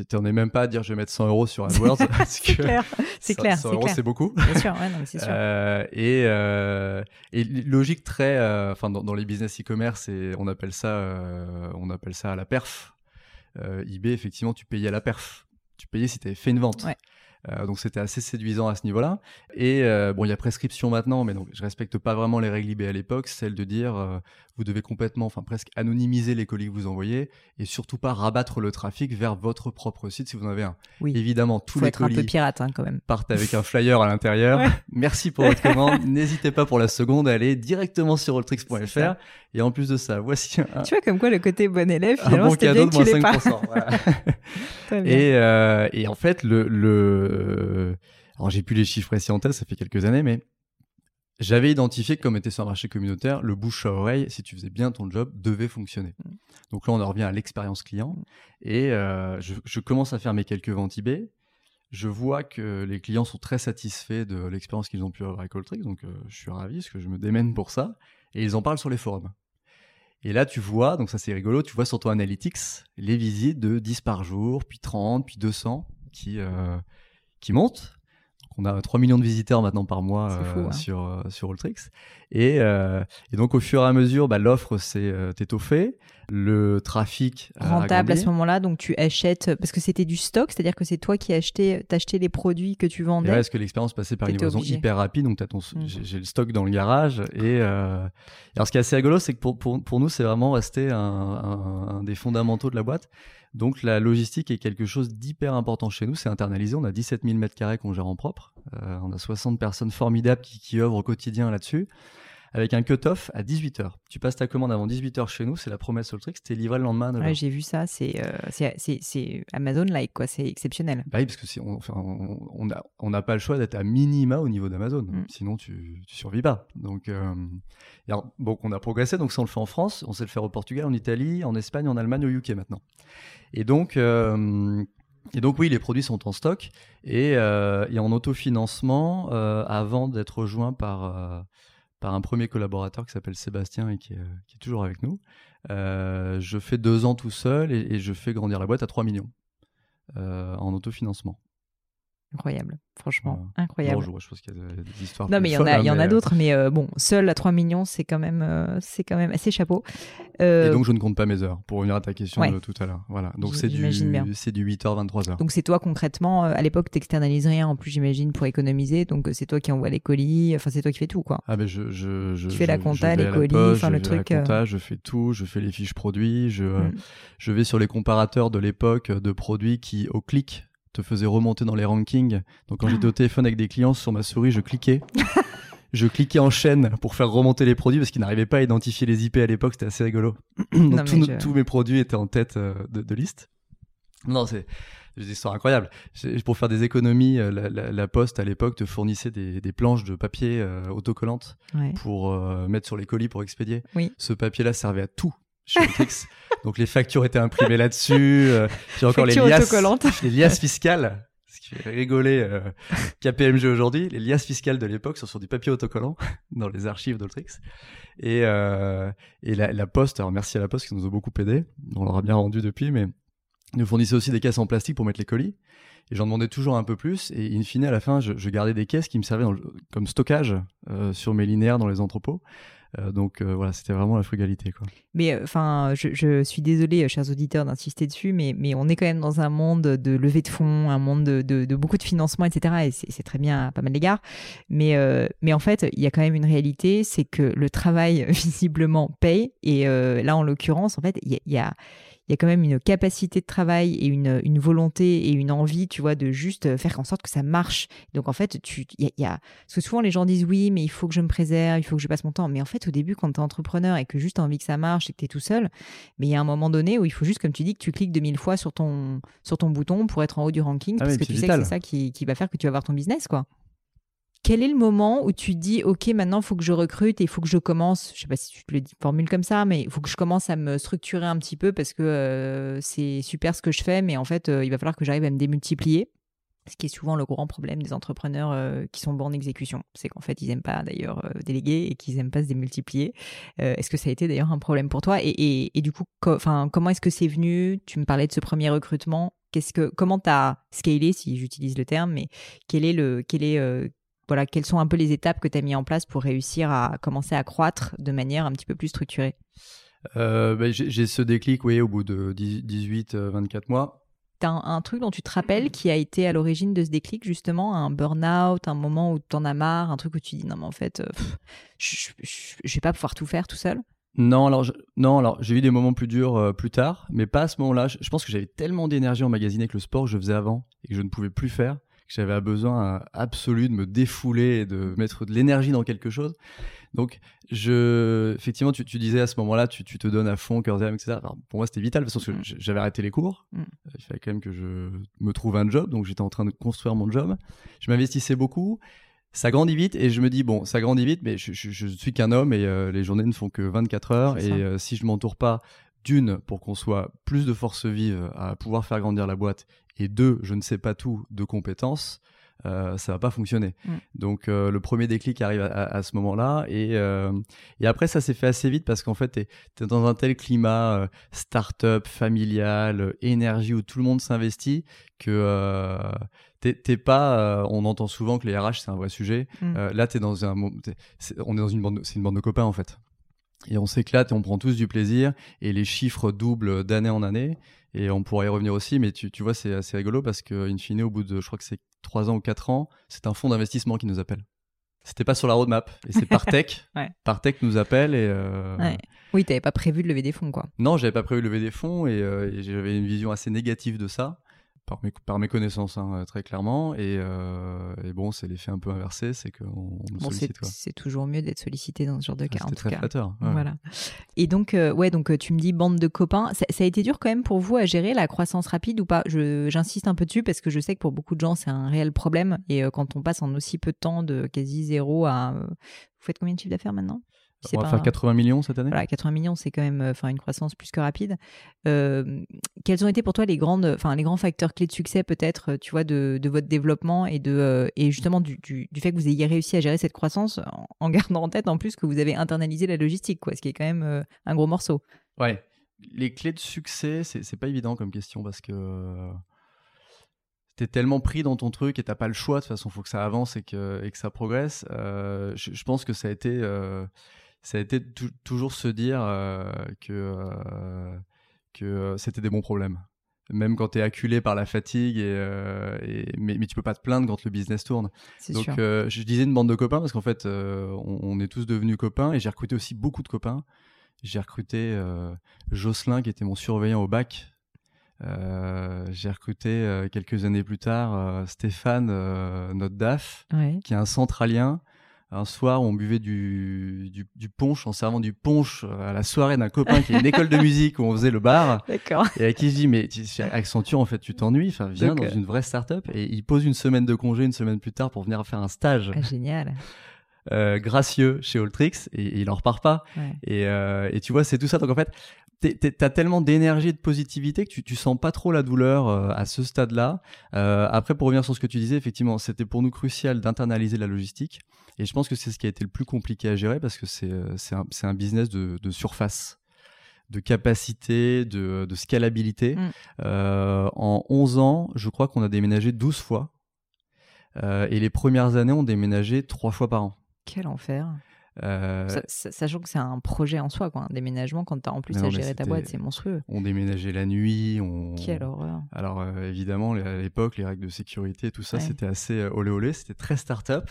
T'en es même pas à dire je vais mettre 100 euros sur AdWords. c'est clair, c'est clair. 100 euros, c'est beaucoup. Bien sûr, ouais, non, sûr. Euh, et, euh, et logique très, euh, enfin dans, dans, les business e-commerce, on appelle ça, on appelle ça à la perf. EBay, effectivement, tu payais à la perf. Tu payais si tu avais fait une vente. Ouais. Euh, donc c'était assez séduisant à ce niveau-là. Et euh, bon, il y a prescription maintenant, mais donc je respecte pas vraiment les règles IB à l'époque, celle de dire euh, vous devez complètement, enfin presque anonymiser les colis que vous envoyez et surtout pas rabattre le trafic vers votre propre site si vous en avez un. Oui. Évidemment, tous Faut les être un colis peu pirate hein, quand même. partent avec un flyer à l'intérieur. Ouais. Merci pour votre commande. N'hésitez pas pour la seconde à aller directement sur alltricks.fr. Et en plus de ça, voici un, Tu vois comme quoi le côté bon élève un finalement bon c'était cadeau bien de tu moins l'aies pas. 5%. voilà. Très bien. Et, euh, et en fait, le, le... alors j'ai plus les chiffres précis en tête, ça fait quelques années, mais j'avais identifié que comme était sur un marché communautaire, le bouche à oreille, si tu faisais bien ton job, devait fonctionner. Mm. Donc là, on en revient à l'expérience client. Et euh, je, je commence à faire mes quelques ventes eBay. Je vois que les clients sont très satisfaits de l'expérience qu'ils ont pu avoir avec Alltricks, donc euh, je suis ravi parce que je me démène pour ça. Et ils en parlent sur les forums. Et là, tu vois, donc ça c'est rigolo, tu vois sur ton Analytics les visites de 10 par jour, puis 30, puis 200 qui, euh, qui montent. Donc on a 3 millions de visiteurs maintenant par mois fou, euh, hein. sur, euh, sur. Et, euh, et donc au fur et à mesure, bah, l'offre s'est euh, étoffée, le trafic a rentable à ce moment-là, donc tu achètes parce que c'était du stock, c'est-à-dire que c'est toi qui achetais, t'achetais les produits que tu Et vendais. ouais, parce que l'expérience passait par une livraison obligé. hyper rapide, donc ton, Mm. j'ai, le stock dans le garage. Et euh, alors, ce qui est assez rigolo, c'est que pour, pour, pour nous, c'est vraiment resté un, un- un des fondamentaux de la boîte. Donc, la logistique est quelque chose d'hyper important chez nous. C'est internalisé. On a 17 000 mètres carrés qu'on gère en propre. Euh, on a 60 personnes formidables qui, qui œuvrent au quotidien là-dessus. Avec un cut-off à 18h. Tu passes ta commande avant 18h chez nous, c'est la promesse Alltrix, t'es livré le lendemain à 9h. Ouais, j'ai vu ça, c'est euh, c'est- c'est c'est Amazon like quoi, c'est exceptionnel. Bah oui, parce que si on, enfin, on, on on n'a pas le choix d'être à minima au niveau d'Amazon. Mm. Sinon, tu, tu survis pas. Donc, euh, alors, bon, on a progressé. Donc, ça, on le fait en France. On sait le faire au Portugal, en Italie, en Espagne, en Allemagne, au UK maintenant. Et donc, euh, et donc oui, les produits sont en stock et, euh, et en autofinancement euh, avant d'être rejoint par, euh, par un premier collaborateur qui s'appelle Sébastien et qui est, euh, toujours avec nous. Euh, je fais deux ans tout seul et, et je fais grandir la boîte à 3 millions euh, en autofinancement. Incroyable, franchement, incroyable. Non, je, vois, je pense qu'il y a des, histoires. Non, mais il y en a, hein, il y en a mais, d'autres, mais euh, bon, seul à 3 millions, c'est quand même, euh, c'est quand même assez chapeau. euh, Euh, Et donc, je ne compte pas mes heures, pour revenir à ta question Ouais. de tout à l'heure. Voilà. Donc, c'est du, c'est du 8h, 23h. donc c'est toi concrètement, euh, à l'époque, t'externalises rien, en plus j'imagine pour économiser, donc euh, c'est toi qui envoies les colis, enfin c'est toi qui fais tout quoi. Ah ben je, je, je, Tu fais la je- compta, je les colis, enfin, je le la truc, euh. compta, je fais tout, je fais les fiches produits, je, Mm. je vais sur les comparateurs de l'époque de produits qui, au clic, te faisaient remonter dans les rankings. Donc quand j'étais au téléphone avec des clients sur ma souris, je cliquais. je cliquais en chaîne pour faire remonter les produits parce qu'ils n'arrivaient pas à identifier les IP à l'époque, c'était assez rigolo. Donc tous, je- tous mes produits étaient en tête euh, de, de liste. Non, c'est des histoires incroyables. Pour faire des économies, euh, la, la- la Poste à l'époque te fournissait des, des planches de papier euh, autocollantes Ouais. pour euh, mettre sur les colis pour expédier. Oui. Ce papier-là servait à tout Donc les factures étaient imprimées là-dessus. euh, J'ai encore les liasses, les liasses fiscales. Ce qui fait rigoler euh, KPMG aujourd'hui. Les liasses fiscales de l'époque sont sur du papier autocollant dans les archives d'Ultrix. Et, euh, et la, la Poste, alors merci à la Poste qui nous a beaucoup aidé. On leur a bien rendu depuis, mais nous fournissait aussi des caisses en plastique pour mettre les colis. Et j'en demandais toujours un peu plus. Et in fine, à la fin, je, je gardais des caisses qui me servaient le- comme stockage euh, sur mes linéaires dans les entrepôts. Euh, donc euh, voilà, c'était vraiment la frugalité. Mais enfin, je, suis désolée, euh, chers auditeurs, d'insister dessus, mais, on est quand même dans un monde de levée de fonds, un monde de, beaucoup de financement, etc. Et c'est très bien à pas mal d'égards. Mais, euh, en fait, il y a quand même une réalité, c'est que le travail, visiblement, paye. Et euh, là, en l'occurrence, en fait, il y a il y a quand même une capacité de travail et une, une volonté et une envie, tu vois, de juste faire en sorte que ça marche. Donc en fait, tu, y a, y a- parce que souvent les gens disent oui, mais il faut que je me préserve, il faut que je passe mon temps. Mais en fait, au début, quand tu es entrepreneur et que juste tu as envie que ça marche et que tu es tout seul, mais il y a un moment donné où il faut juste, comme tu dis, que tu cliques 2000 fois sur ton, sur ton bouton pour être en haut du ranking, Ah parce oui, que tu sais que c'est ça qui, qui va faire que tu vas avoir ton business, quoi. Quel est le moment où tu dis, OK, maintenant, il faut que je recrute et il faut que je commence, je sais pas si tu le formules comme ça, mais il faut que je commence à me structurer un petit peu parce que euh, c'est super ce que je fais, mais en fait, euh, il va falloir que j'arrive à me démultiplier. Ce qui est souvent le grand problème des entrepreneurs euh, qui sont bons en exécution. C'est qu'en fait, ils n'aiment pas d'ailleurs déléguer et qu'ils n'aiment pas se démultiplier. Est-ce que ça a été d'ailleurs un problème pour toi? Et, et, du coup, comment est-ce que c'est venu? Tu me parlais de ce premier recrutement. Qu'est-ce que, comment tu as scalé, si j'utilise le terme, mais quel est le, quel est, voilà, quelles sont un peu les étapes que tu as mis en place pour réussir à commencer à croître de manière un petit peu plus structurée Euh, bah, j'ai ce déclic, oui, au bout de 10 18, euh, 24 mois. T'as un, un truc dont tu te rappelles qui a été à l'origine de ce déclic, justement, un burn-out, un moment où t'en as marre, un truc où tu dis non, mais en fait, euh, pff, je, je, je vais pas pouvoir tout faire tout seul? Non, alors, je- non, alors j'ai eu des moments plus durs euh, plus tard, mais pas à ce moment-là. Je, je pense que j'avais tellement d'énergie emmagasinée avec le sport que je faisais avant et que je ne pouvais plus faire, que j'avais un besoin absolu de me défouler et de mettre de l'énergie dans quelque chose. Donc, je, effectivement, tu, tu disais à ce moment-là, tu, tu te donnes à fond, cœur et âme, etc. Alors, pour moi, c'était vital parce que Mm. j'avais arrêté les cours. Mm. Euh, Il fallait quand même que je me trouve un job, donc j'étais en train de construire mon job. Je m'investissais beaucoup. Ça grandit vite et je me dis, bon, ça grandit vite, mais je, je, je suis qu'un homme et euh, les journées ne font que 24 heures. Et euh, si je m'entoure pas d'une, pour qu'on soit plus de force vive à pouvoir faire grandir la boîte, et deux, je ne sais pas tout de compétences, euh, ça va pas fonctionner. Mm. Donc euh, le premier déclic arrive à, à- à ce moment-là et, euh, et après ça s'est fait assez vite parce qu'en fait tu es, dans un tel climat euh, start-up, familial, énergie où tout le monde s'investit que t'es pas on entend souvent que les RH c'est un vrai sujet. Mm. Là t'es dans un c'est- on est dans une bande de- c'est une bande de copains en fait. Et on s'éclate et on prend tous du plaisir et les chiffres doublent d'année en année et on pourra y revenir aussi mais tu, tu vois c'est assez rigolo parce que in fine au bout de je crois que c'est 3 ans ou 4 ans c'est un fonds d'investissement qui nous appelle c'était pas sur la roadmap et c'est Partech Ouais. Partech nous appelle et euh, Ouais. Oui, t'avais pas prévu de lever des fonds, quoi. non j'avais pas prévu de lever des fonds et, euh, et j'avais une vision assez négative de ça par mes, par mes connaissances hein, très clairement et, euh, et bon c'est l'effet un peu inversé c'est qu'on on Bon, sollicite c'est toujours mieux d'être sollicité dans ce genre de Ah, cas, en c'était tout très cas. flatteur ouais. Voilà. Et donc, euh, ouais, donc euh, tu me dis bande de copains. Ça, ça a été dur quand même pour vous à gérer la croissance rapide ou pas? J'insiste un peu dessus parce que je sais que pour beaucoup de gens, c'est un réel problème. Et euh, quand on passe en aussi peu de temps de quasi zéro à. euh, vous faites combien de chiffre d'affaires maintenant? On va pas faire 80 millions cette année Voilà, 80 millions, c'est quand même euh, enfin une croissance plus que rapide. Euh, quels ont été pour toi les grandes, enfin les grands facteurs clés de succès peut-être, euh, tu vois, de, de votre développement et de euh, et justement du, du, du fait que vous ayez réussi à gérer cette croissance en, en gardant en tête en plus que vous avez internalisé la logistique, quoi, ce qui est quand même euh, un gros morceau? Ouais. Les clés de succès, c'est pas évident comme question parce que t'es tellement pris dans ton truc et t'as pas le choix. De toute façon, faut que ça avance et que, et que ça progresse. Je, je pense que ça a été, ça a été tou- toujours se dire euh, que, euh, que euh, c'était des bons problèmes. Même quand t'es acculé par la fatigue, et, euh, et- mais, mais tu peux pas te plaindre quand le business tourne. Donc, sûr. je disais une bande de copains parce qu'en fait, on, on est tous devenus copains et j'ai recruté aussi beaucoup de copains. J'ai recruté Jocelyn qui était mon surveillant au bac. J'ai recruté quelques années plus tard Stéphane, notre DAF, Ouais. qui est un centralien. Un soir, on buvait du, du, du punch en servant du punch à la soirée d'un copain qui a une école de musique où on faisait le bar. D'accord. Et à qui je dis, mais Accenture, en fait, tu t'ennuies, enfin, viens Donc, dans euh, une vraie start-up. Et il pose une semaine de congé, une semaine plus tard, pour venir faire un stage Ah, génial. euh, gracieux chez Alltrix et, et il en repart pas. Ouais. Et, euh, et tu vois, c'est tout ça. Donc en fait, t'as tellement d'énergie et de positivité que tu, tu sens pas trop la douleur euh, à ce stade-là. Euh, après, pour revenir sur ce que tu disais, effectivement, c'était pour nous crucial d'internaliser la logistique. Et je pense que c'est ce qui a été le plus compliqué à gérer parce que c'est euh, un, un business de, de surface de capacité, de, de scalabilité. Mm. Euh, en 11 ans, je crois qu'on a déménagé 12 fois. Euh, et les premières années, on déménageait 3 fois par an. Quel enfer. Euh, Sa- sa- Sachant que c'est un projet en soi, quoi. Un déménagement, quand t'as en plus Non, à gérer ta boîte, c'est monstrueux. on déménageait la nuit. On... Quelle horreur. Alors euh, évidemment, à l'époque, les règles de sécurité, tout ça, Ouais. c'était assez euh, olé olé, c'était très start-up,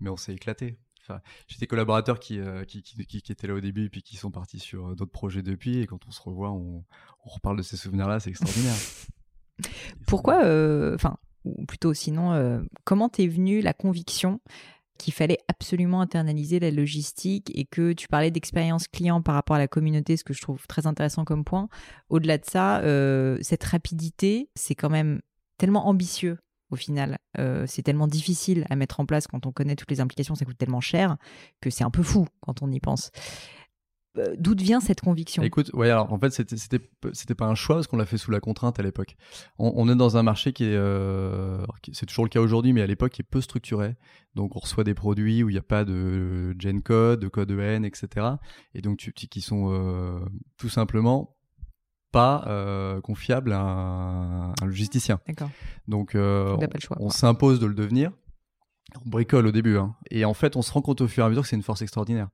mais on s'est éclaté. Enfin, j'ai des collaborateurs qui, euh, qui, qui, étaient là au début et puis qui sont partis sur d'autres projets depuis. Et quand on se revoit, on, on reparle de ces souvenirs-là, c'est extraordinaire. Pourquoi, euh, enfin, ou plutôt sinon, euh, comment t'es venue la conviction qu'il fallait absolument internaliser la logistique et que tu parlais d'expérience client par rapport à la communauté, ce que je trouve très intéressant comme point. Au-delà de ça, euh, cette rapidité, c'est quand même tellement ambitieux au final. Euh, c'est tellement difficile à mettre en place quand on connaît toutes les implications, ça coûte tellement cher que c'est un peu fou quand on y pense. Euh, D'où vient cette conviction? Écoute, ouais, alors en fait, c'était c'était c'était pas un choix parce qu'on l'a fait sous la contrainte à l'époque. On, on est dans un marché qui est, euh, qui- c'est toujours le cas aujourd'hui, mais à l'époque qui est peu structuré. Donc on reçoit des produits où il n'y a pas de gen code, de code EN, etc. Et donc tu, qui sont euh, tout simplement pas euh, confiables à un, un logisticien. D'accord. Donc on, choix, on s'impose de le devenir. On bricole au début, hein. et en fait, on se rend compte au fur et à mesure que c'est une force extraordinaire.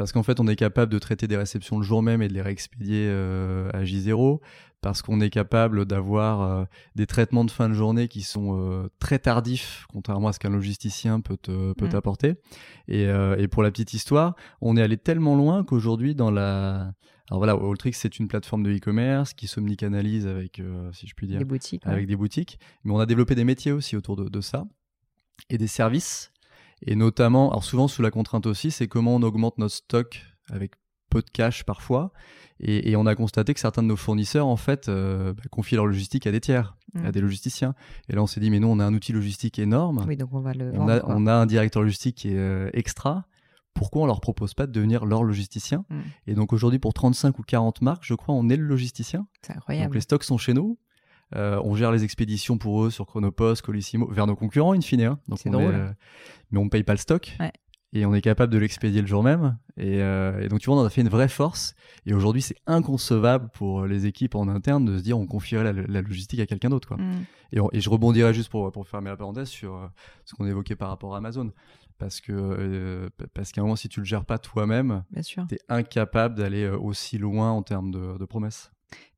Parce qu'en fait, on est capable de traiter des réceptions le jour même et de les réexpédier euh, à J0, parce qu'on est capable d'avoir euh, des traitements de fin de journée qui sont euh, très tardifs, contrairement à ce qu'un logisticien peut te, peut Mm. t'apporter. Et, et pour la petite histoire, on est allé tellement loin qu'aujourd'hui, dans la... Alors voilà, Alltrix, c'est une plateforme de e-commerce qui s'omnicanalise avec, si je puis dire, Les boutiques. ouais. avec des boutiques, mais on a développé des métiers aussi autour de, de ça et des services. Et notamment, alors souvent sous la contrainte aussi, c'est comment on augmente notre stock avec peu de cash parfois. Et, et on a constaté que certains de nos fournisseurs, en fait, euh, bah, confient leur logistique à des tiers, Mm. à des logisticiens. Et là, on s'est dit, mais nous, on a un outil logistique énorme. Oui, donc on va le on, vendre. a, quoi. on a un directeur logistique qui est euh, extra. Pourquoi on leur propose pas de devenir leur logisticien Mm. Et donc aujourd'hui, pour 35 ou 40 marques, je crois, on est le logisticien. C'est Donc incroyable. les stocks sont chez nous. Euh, on gère les expéditions pour eux sur Chronopost, Colissimo, vers nos concurrents in fine. hein. Donc C'est on drôle. est, euh, mais on ne paye pas le stock. Ouais. Et on est capable de l'expédier le jour même. Et, euh, et donc tu vois, on en a fait une vraie force. Et aujourd'hui, c'est inconcevable pour les équipes en interne de se dire on confierait la, la logistique à quelqu'un d'autre. Mm. Et, je rebondirai juste pour, pour fermer la parenthèse sur ce qu'on évoquait par rapport à Amazon. Parce que euh, parce qu'à un moment, si tu le gères pas toi-même, tu es incapable d'aller aussi loin en termes de, de promesses.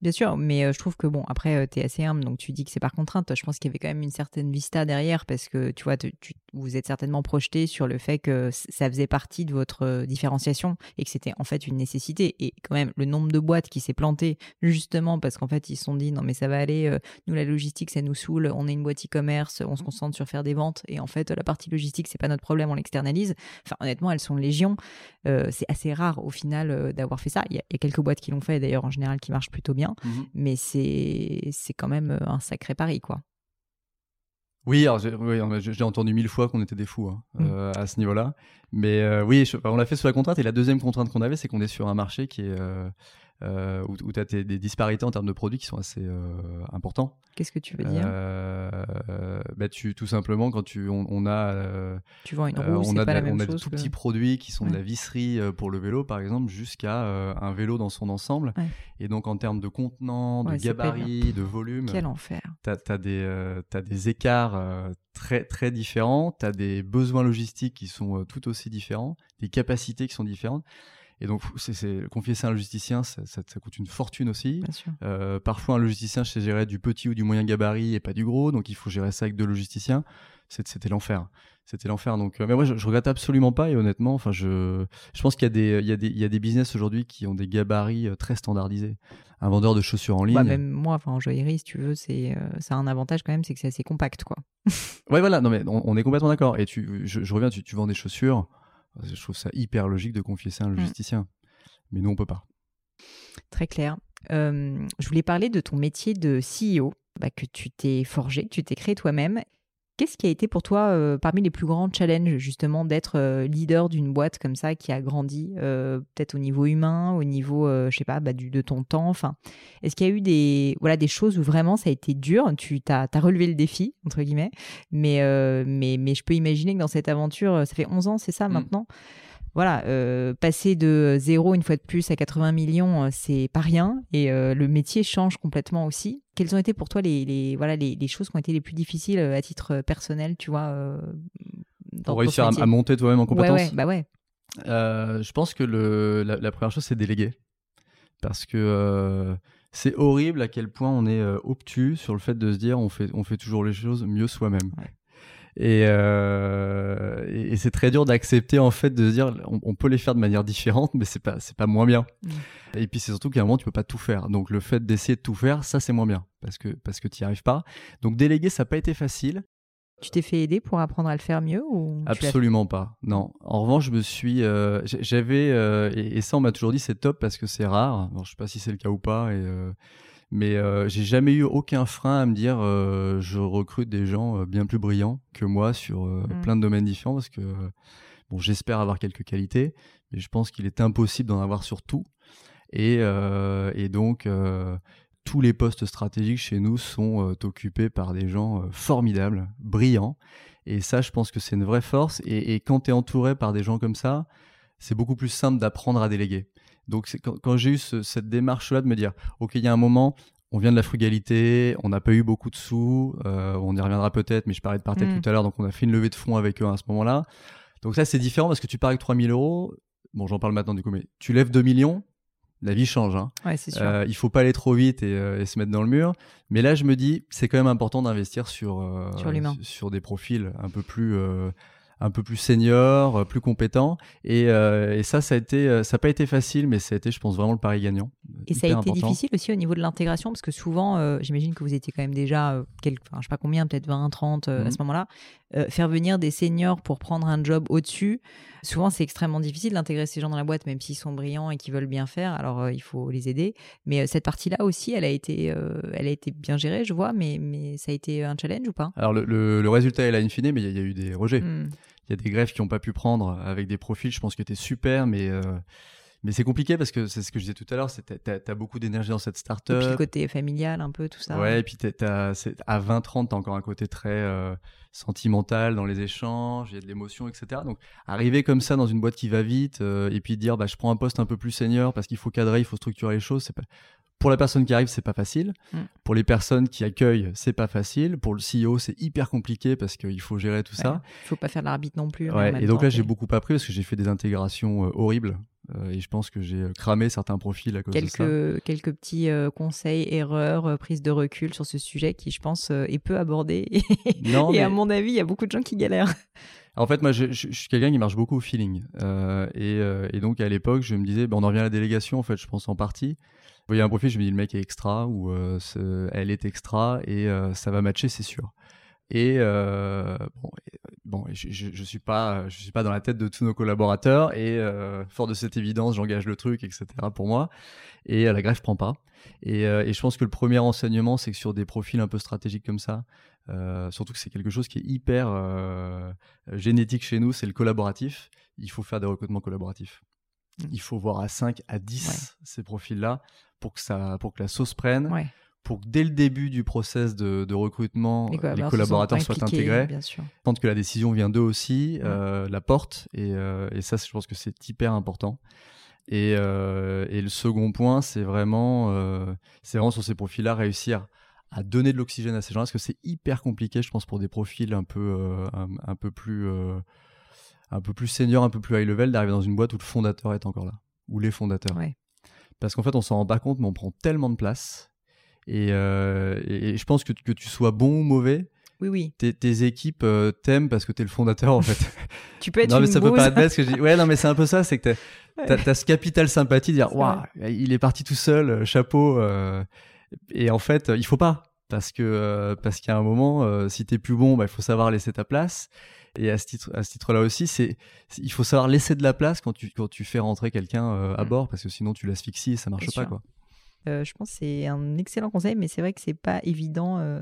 Bien sûr, mais euh, je trouve que bon, après, tu es assez humble, donc tu dis que c'est par contrainte. Je pense qu'il y avait quand même une certaine vista derrière, parce que tu vois, tu, tu- vous êtes certainement projeté sur le fait que ça faisait partie de votre euh, différenciation et que c'était en fait une nécessité. Et quand même, le nombre de boîtes qui s'est planté justement parce qu'en fait, ils se sont dit non, mais ça va aller, euh, nous, la logistique, ça nous saoule, on est une boîte e-commerce, on se concentre sur faire des ventes, et en fait, la partie logistique, c'est pas notre problème, on l'externalise. Enfin, honnêtement, elles sont légion. Euh, c'est assez rare au final euh, d'avoir fait ça. Il y, a, il y a quelques boîtes qui l'ont fait, d'ailleurs, en général, qui marchent plutôt bien mais c'est quand même euh, un sacré pari quoi. Oui, j'ai oui, entendu mille fois qu'on était des fous hein, Mm. euh, à ce niveau-là. Mais euh, oui, je- on l'a fait sous la contrainte. Et la deuxième contrainte qu'on avait, c'est qu'on est sur un marché qui est euh, euh, où, où tu as des disparités en termes de produits qui sont assez euh, importants. Qu'est-ce que tu veux dire? Euh, bah, tu, tout simplement, quand tu, on, on a, euh, Tu vends une euh, roue, on a, pas de- la même on a de chose. tout que- petits produits qui sont de la visserie euh, pour le vélo, par exemple, jusqu'à un vélo dans son ensemble. Ouais. Et donc, en termes de contenant, de Ouais, gabarit, de volume, Quel enfer. tu as, des, euh, t'as des écarts très, très différents, tu as des besoins logistiques qui sont tout aussi différents, des capacités qui sont différentes. Et donc, c'est, c'est, confier ça à un logisticien, ça, ça- ça coûte une fortune aussi. Euh, parfois, un logisticien sait gérer du petit ou du moyen gabarit et pas du gros, donc il faut gérer ça avec deux logisticiens. C'est- C'était l'enfer. C'était l'enfer. Donc, euh, mais moi, je, je regrette absolument pas. Et honnêtement, enfin, je, je pense qu'il y a des, il y a des, il y a des business aujourd'hui qui ont des gabarits euh, très standardisés. Un vendeur de chaussures en ligne. Bah, même moi, enfin, en joaillerie, si tu veux, c'est euh, ça a un avantage quand même, c'est que c'est assez compact quoi. Ouais, voilà, non, mais on, on est complètement d'accord. Et tu, je, je reviens, tu, tu vends des chaussures. Je trouve ça hyper logique de confier ça à un logisticien. Mais nous, on peut pas. Très clair. Euh, je voulais parler de ton métier de CEO bah, que tu t'es forgé, que tu t'es créé toi-même. Qu'est-ce qui a été pour toi euh, parmi les plus grands challenges justement d'être euh, leader d'une boîte comme ça qui a grandi euh, peut-être au niveau humain, au niveau je sais pas bah, du, de ton temps? Enfin, est-ce qu'il y a eu des voilà des choses où vraiment ça a été dur? Tu t'as as relevé le défi entre guillemets, mais mais mais je peux imaginer que dans cette aventure, ça fait 11 ans, c'est ça Mm. maintenant? Voilà, euh, passer de zéro une fois de plus à 80 millions, euh, c'est pas rien. Et euh, le métier change complètement aussi. Quelles ont été pour toi les, les voilà, les, les choses qui ont été les plus difficiles à titre personnel, tu vois euh, dans Pour réussir à, monter toi-même en compétence. ouais, bah ouais. Je pense que le, la, la première chose, c'est déléguer. Parce que c'est horrible à quel point on est obtus sur le fait de se dire on fait, on fait toujours les choses mieux soi-même. Ouais. Et, euh, et, et c'est très dur d'accepter en fait de se dire on, on peut les faire de manière différente, mais c'est pas c'est pas moins bien. Mm. Et puis c'est surtout qu'à un moment tu peux pas tout faire. Donc le fait d'essayer de tout faire, ça c'est moins bien parce que parce que tu n'y arrives pas. Donc déléguer ça n'a pas été facile. Tu t'es fait aider pour apprendre à le faire mieux ou Absolument pas. Non. En revanche, je me suis, euh, j'avais, euh, et, et ça on m'a toujours dit c'est top parce que c'est rare. Alors, je sais pas si c'est le cas ou pas, et, mais euh, j'ai jamais eu aucun frein à me dire euh, je recrute des gens euh, bien plus brillants que moi sur euh, Mm. plein de domaines différents parce que bon, j'espère avoir quelques qualités, mais je pense qu'il est impossible d'en avoir sur tout. Et, euh, et donc euh, tous les postes stratégiques chez nous sont euh, occupés par des gens euh, formidables, brillants. Et ça, je pense que c'est une vraie force. Et, et quand tu es entouré par des gens comme ça, c'est beaucoup plus simple d'apprendre à déléguer. Donc quand, quand j'ai eu ce- cette démarche-là de me dire, OK, il y a un moment, on vient de la frugalité, on n'a pas eu beaucoup de sous, euh, on y reviendra peut-être, mais je parlais de Partech Mm. tout à l'heure, donc on a fait une levée de fonds avec eux à ce moment-là. Donc ça, c'est différent parce que tu pars avec 3000 euros, bon, j'en parle maintenant du coup, mais tu lèves 2 millions, la vie change. Hein. Ouais, sûr. Euh, il faut pas aller trop vite et, euh, et, se mettre dans le mur. Mais là, je me dis, c'est quand même important d'investir sur euh, sur, des profils un peu plus un peu plus seniors, euh, plus compétents. Et, euh, et ça, ça a été, ça n'a pas été facile, mais ça a été, je pense, vraiment le pari gagnant. Et ça a été important. difficile aussi au niveau de l'intégration, parce que souvent, j'imagine que vous étiez quand même déjà, quelques, enfin, je sais pas combien, peut-être 20, 30 mmh. à ce moment-là. faire venir des seniors pour prendre un job au-dessus, souvent c'est extrêmement difficile d'intégrer ces gens dans la boîte, même s'ils sont brillants et qu'ils veulent bien faire. Alors euh, il faut les aider. Mais euh, cette partie-là aussi, elle a été, euh, elle a été bien gérée, je vois. Mais, mais ça a été un challenge ou pas? Alors le, le, le, résultat est là in fine, mais il y, y, a eu des rejets. Hmm. Il y a des greffes qui n'ont pas pu prendre avec des profils, je pense que tu es super, mais mais c'est compliqué parce que c'est ce que je disais tout à l'heure, c'est t'as as beaucoup d'énergie dans cette startup. Et puis le côté familial, un peu tout ça. Ouais, et puis as, à 20-30, t'as encore un côté très euh, sentimental dans les échanges, il y a de l'émotion, etc. Donc arriver comme ça dans une boîte qui va vite euh, et puis dire bah je prends un poste un peu plus senior parce qu'il faut cadrer, il faut structurer les choses, c'est pas pour la personne qui arrive, c'est pas facile. Mm. Pour les personnes qui accueillent, c'est pas facile. Pour le CEO, c'est hyper compliqué parce qu'il faut gérer tout ouais. ça. Il faut pas faire l'arbitre non plus. Ouais. Et donc là, j'ai beaucoup appris parce que j'ai fait des intégrations euh, horribles. Euh, et je pense que j'ai cramé certains profils à cause quelques, de ça. Quelques petits euh, conseils, erreurs, euh, prises de recul sur ce sujet qui, je pense, euh, est peu abordé. non, et mais... à mon avis, il y a beaucoup de gens qui galèrent. En fait, moi, je, je, je suis quelqu'un qui marche beaucoup au feeling. Et, et, donc, à l'époque, je me disais, ben, on en revient à la délégation, en fait, je pense en partie. Il y a un profil, je me dis, le mec est extra ou elle est extra et ça va matcher, c'est sûr. Et euh, bon, bon je, je, je, suis pas, je suis pas dans la tête de tous nos collaborateurs et euh, fort de cette évidence, j'engage le truc, etc. pour moi. Et euh, la greffe prend pas. Et, euh, et, je pense que le premier enseignement, c'est que sur des profils un peu stratégiques comme ça, euh, surtout que c'est quelque chose qui est hyper euh, génétique chez nous, c'est le collaboratif. Il faut faire des recrutements collaboratifs. Mmh. Il faut voir à 5, à 10 ouais. ces profils-là pour que ça, pour que la sauce prenne. Ouais pour que dès le début du process de, de recrutement, les collaborateurs, les collaborateurs soient intégrés. Je pense que la décision vient d'eux aussi, ouais. euh, la porte, et, euh, et, ça, je pense que c'est hyper important. Et, euh, et, le second point, c'est vraiment, c'est vraiment sur ces profils-là réussir à donner de l'oxygène à ces gens, parce que c'est hyper compliqué, je pense, pour des profils un peu, un, un, peu plus, un peu plus senior, un peu plus high level, d'arriver dans une boîte où le fondateur est encore là, ou les fondateurs. Ouais. Parce qu'en fait, on s'en rend pas compte, mais on prend tellement de place et, euh, et, je pense que, que tu sois bon ou mauvais, oui, oui. Tes, tes équipes euh, t'aiment parce que t'es le fondateur en fait. tu peux être non mais ça bouse. peut paraître bête ce que je dis. Ouais non mais c'est un peu ça, c'est que t'as ouais. as, ce capital sympathie de dire waouh il est parti tout seul, euh, chapeau. Euh, et en fait il faut pas parce que parce qu'il y a un moment si t'es plus bon bah il faut savoir laisser ta place. Et à ce titre à ce titre là aussi c'est il faut savoir laisser de la place quand tu quand tu fais rentrer quelqu'un à mmh. bord parce que sinon tu l'asphyxies et ça marche pas quoi. Euh, je pense que c'est un excellent conseil, mais c'est vrai que c'est pas évident. Euh,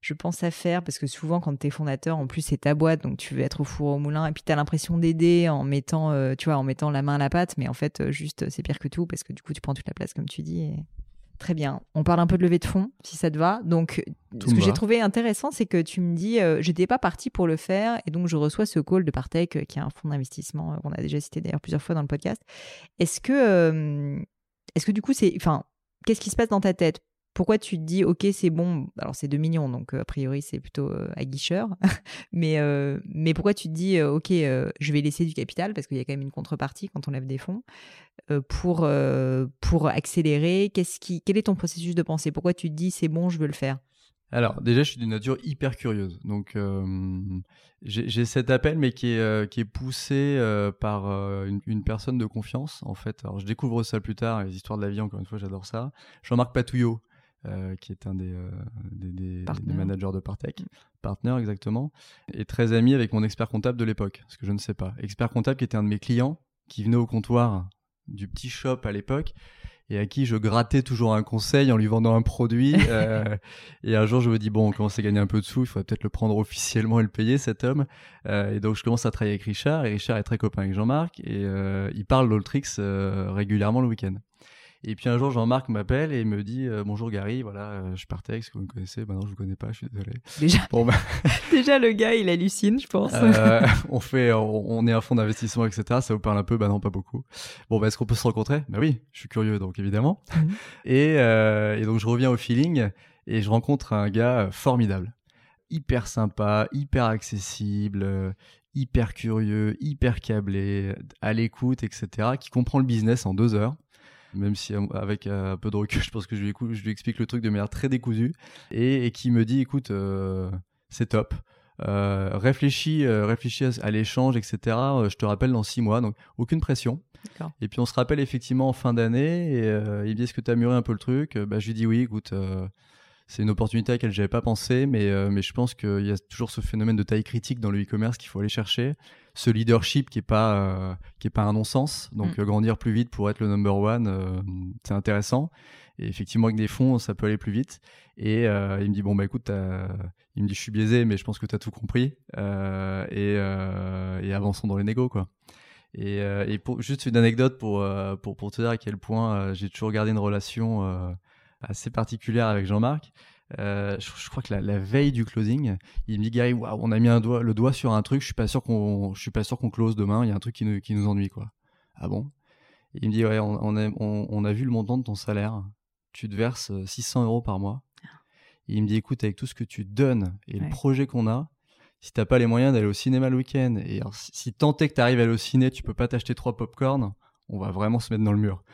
je pense à faire parce que souvent quand tu es fondateur, en plus c'est ta boîte, donc tu veux être au four au moulin et puis tu as l'impression d'aider en mettant, euh, tu vois, en mettant la main à la pâte, mais en fait juste c'est pire que tout parce que du coup tu prends toute la place comme tu dis. Et... Très bien. On parle un peu de levée de fonds, si ça te va. Donc, Tout ce que j'ai trouvé intéressant, c'est que tu me dis, euh, j'étais pas parti pour le faire, et donc je reçois ce call de Partech, euh, qui est un fonds d'investissement euh, qu'on a déjà cité d'ailleurs plusieurs fois dans le podcast. Est-ce que, euh, est-ce que du coup, c'est, enfin, qu'est-ce qui se passe dans ta tête pourquoi tu te dis ok c'est bon alors c'est 2 millions donc euh, a priori c'est plutôt euh, aguicheur mais euh, mais pourquoi tu te dis ok je vais laisser du capital parce qu'il y a quand même une contrepartie quand on lève des fonds pour pour accélérer? Qu'est-ce qui quel est ton processus de pensée? Pourquoi tu te dis c'est bon je veux le faire? Alors déjà, je suis d'une nature hyper curieuse, donc j'ai cet appel, mais qui est qui est poussé par une, une, personne de confiance en fait. Alors je découvre ça plus tard, les histoires de la vie. Encore une fois, j'adore ça. Jean-Marc Patouillot, qui est un des, des, des, des, managers de Partech, partenaire exactement, et très ami avec mon expert comptable de l'époque, ce que je ne sais pas. Expert comptable qui était un de mes clients, qui venait au comptoir du petit shop à l'époque et à qui je grattais toujours un conseil en lui vendant un produit. euh, et un jour, je me dis, bon, on commence à gagner un peu de sous, il faudrait peut-être le prendre officiellement et le payer, cet homme. Euh, et donc, je commence à travailler avec Richard, et Richard est très copain avec Jean-Marc, et euh, il parle d'Oltrix euh, régulièrement le week-end. Et puis un jour, Jean-Marc m'appelle et me dit euh, Bonjour Gary, voilà, euh, je partais, est-ce que vous me connaissez bah non, je vous connais pas, je suis désolé. Déjà, bon, bah... Déjà le gars, il hallucine, je pense. euh, on, fait, on, on, est un fonds d'investissement, etc. Ça vous parle un peu? Bah non, pas beaucoup. Bon, bah est-ce qu'on peut se rencontrer? Bah oui, je suis curieux, donc évidemment. Mm -hmm. et, euh, et donc, je reviens au feeling et je rencontre un gars formidable. Hyper sympa, hyper accessible, hyper curieux, hyper câblé, à l'écoute, etc., qui comprend le business en deux heures. Même si avec un peu de recul, je pense que je lui, je lui explique le truc de manière très décousue et, qui me dit, écoute, c'est top. réfléchis, réfléchis à, l'échange, etc. je te rappelle dans six mois, donc aucune pression. Et puis on se rappelle effectivement en fin d'année et il me dit est-ce que tu as mûri un peu le truc? Bah, Je lui dis oui, écoute, c'est une opportunité à laquelle j'avais pas pensé, mais, euh, mais je pense qu'il y a toujours ce phénomène de taille critique dans le e-commerce qu'il faut aller chercher, ce leadership qui est pas euh, qui est pas un non-sens. Donc mm. euh, grandir plus vite pour être le number one, c'est intéressant. Et effectivement, avec des fonds, ça peut aller plus vite. Et il me dit bon bah écoute, il me dit je suis biaisé, mais je pense que tu as tout compris. et, et avançons dans les négos quoi. Et, et pour, juste une anecdote pour, pour, pour te dire à quel point j'ai toujours gardé une relation assez particulière avec Jean-Marc. Euh, je, crois que la, veille du closing, il me dit Gary, on a mis un doigt, le doigt sur un truc, je suis pas sûr qu'on, je suis pas sûr qu'on close demain. Il y a un truc qui nous, qui nous ennuie quoi. Ah bon? Il me dit ouais, on, on, a, on, a vu le montant de ton salaire. Tu te verses 600 euros par mois. il me dit écoute, avec tout ce que tu donnes et le projet qu'on a, si t'as pas les moyens d'aller au cinéma le week-end et si, tant est que tu arrives à aller au ciné, tu peux pas t'acheter trois pop-corn, on va vraiment se mettre dans le mur.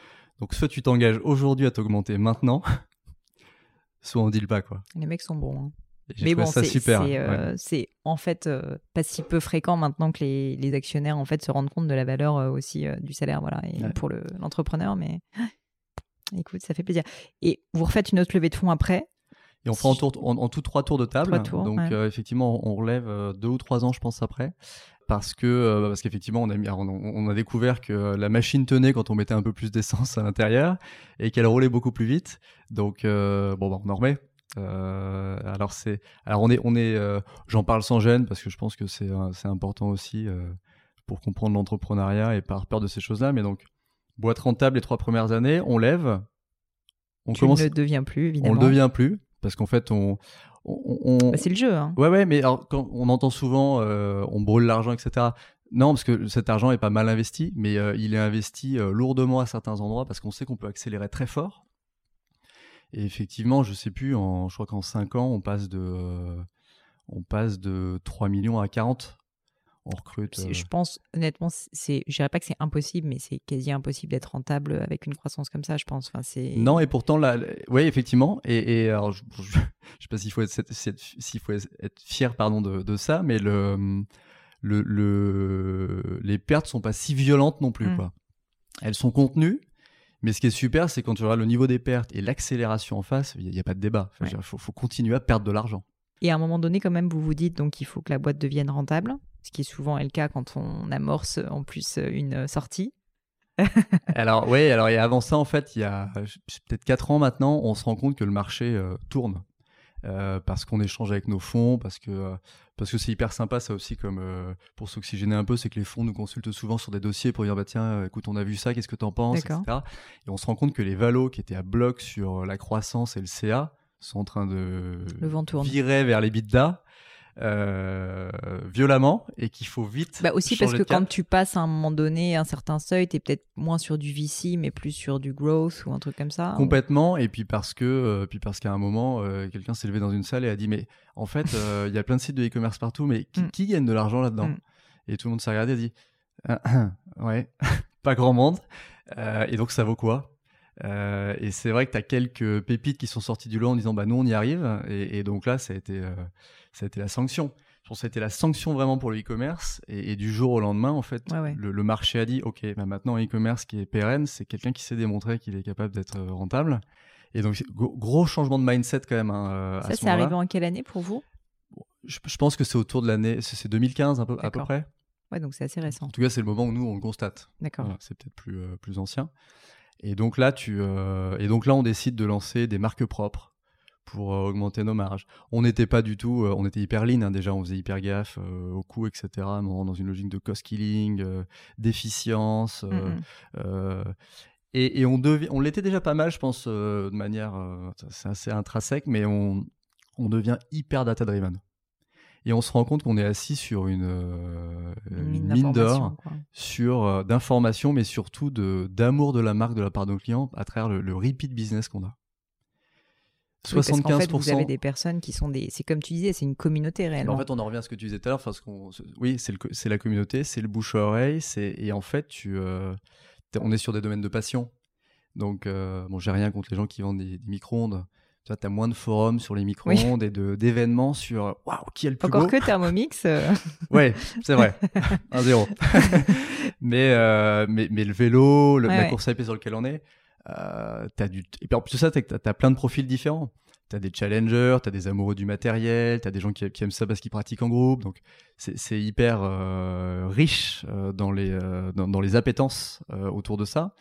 Donc soit tu t'engages aujourd'hui à t'augmenter maintenant, soit on dit le pas quoi. Les mecs sont bons. Hein. Mais bon, c'est super. Euh, c'est en fait euh, pas si peu fréquent maintenant que les, les, actionnaires en fait se rendent compte de la valeur euh, aussi du salaire, voilà, et pour l'entrepreneur. mais écoute, ça fait plaisir. Et vous refaites une autre levée de fonds après? Et on fera en, tour, en, tout trois tours de table. Donc effectivement, on relève deux ou trois ans, je pense, après parce que euh, bah, parce qu'effectivement on a on, a découvert que la machine tenait quand on mettait un peu plus d'essence à l'intérieur et qu'elle roulait beaucoup plus vite. Donc euh, bon bah, on en remet. Euh, alors c'est alors on est on est j'en parle sans gêne parce que je pense que c'est c'est important aussi pour comprendre l'entrepreneuriat et par peur de ces choses-là. Mais donc boîte rentable les trois premières années, on lève. On tu commence. ne le devient plus évidemment. On le devient plus parce qu'en fait on bah, c'est le jeu. Hein. Ouais, ouais, mais alors, quand on entend souvent euh, on brûle l'argent, etc. Non, parce que cet argent est pas mal investi, mais euh, il est investi euh, lourdement à certains endroits parce qu'on sait qu'on peut accélérer très fort. Et effectivement, je sais plus, en, je crois qu'en 5 ans, on passe de, on passe de 3 millions à 40 on recrute. Je pense, honnêtement, c'est, je dirais pas que c'est impossible, mais c'est quasi impossible d'être rentable avec une croissance comme ça, je pense. Enfin, c'est... Non, et pourtant, là, oui, effectivement. Et, alors, je, ne sais pas s'il faut être, s'il faut être fier pardon, de, de, ça, mais le, le, le, les pertes sont pas si violentes non plus. Mmh. Quoi. Elles sont contenues. Mais ce qui est super, c'est quand tu regardes le niveau des pertes et l'accélération en face, il n'y a, pas de débat. Il faut, faut continuer à perdre de l'argent. Et à un moment donné, quand même, vous vous dites donc il faut que la boîte devienne rentable ce qui est souvent le cas quand on amorce en plus une sortie. alors oui, alors et avant ça en fait, il y a peut-être 4 ans maintenant, on se rend compte que le marché euh, tourne euh, parce qu'on échange avec nos fonds, parce que euh, parce que c'est hyper sympa ça aussi comme pour s'oxygéner un peu, c'est que les fonds nous consultent souvent sur des dossiers pour dire bah tiens, écoute, on a vu ça, qu'est-ce que tu en penses, etc. Et on se rend compte que les valos qui étaient à bloc sur la croissance et le CA sont en train de virer vers les bidas euh, violemment et qu'il faut vite. Bah aussi parce que quand tu passes à un moment donné un certain seuil, tu es peut-être moins sur du VC mais plus sur du growth ou un truc comme ça. Complètement. Et puis parce que, euh, puis parce qu'à un moment, euh, quelqu'un s'est levé dans une salle et a dit mais en fait, il y a plein de sites de e-commerce partout, mais qui, mm. qui gagne de l'argent là-dedans mm. Et tout le monde s'est regardé et a dit ah, ouais, pas grand monde. et donc ça vaut quoi? Et c'est vrai que tu as quelques pépites qui sont sorties du lot en disant bah nous on y arrive et, et donc là ça a été ça a été la sanction. Je pense que ça a été la sanction vraiment pour le e-commerce. Et, du jour au lendemain, en fait, Le, marché a dit, OK, bah maintenant, un e-commerce qui est pérenne, c'est quelqu'un qui s'est démontré qu'il est capable d'être euh, rentable. Et donc, gros changement de mindset quand même. Hein, euh, ça, c'est arrivé en quelle année pour vous? Je, pense que c'est autour de l'année, c'est 2015 à peu, à peu près. Ouais, donc c'est assez récent. En tout cas, c'est le moment où nous, on le constate. D'accord. c'est peut-être plus, euh, plus ancien. Et donc là, tu, et donc là, on décide de lancer des marques propres pour euh, augmenter nos marges. On n'était pas du tout, euh, on était hyper lean hein, déjà, on faisait hyper gaffe euh, au coût, etc. dans une logique de cost killing, d'efficience. Mm-hmm. et, on, on l'était déjà pas mal, je pense, de manière, c'est assez intrinsèque, mais on, on devient hyper data driven. Et on se rend compte qu'on est assis sur une, mine, d'or, sur d'informations, mais surtout d'amour de, la marque de la part de nos clients à travers le repeat business qu'on a. 75%. parce qu'en fait, vous avez des personnes qui sont des. C'est comme tu disais, c'est une communauté réellement. En fait, on en revient à ce que tu disais tout à l'heure. Oui, c'est, le... c'est la communauté, c'est le bouche à oreille. C'est... Et en fait, tu, euh, on est sur des domaines de passion. Donc, euh, bon, j'ai rien contre les gens qui vendent des, micro-ondes. Tu as moins de forums sur les micro-ondes et de, d'événements sur waouh, qui est le plus Encore beau. que Thermomix. Euh. ouais, c'est vrai. Un zéro. mais, mais, mais le vélo, la course à pied sur lequel on est, euh, as du... Et puis en plus de ça, tu as, plein de profils différents. Tu as des challengers, tu as des amoureux du matériel, tu as des gens qui, aiment ça parce qu'ils pratiquent en groupe. Donc c'est hyper euh, riche euh, dans, les, dans, les appétences autour de ça.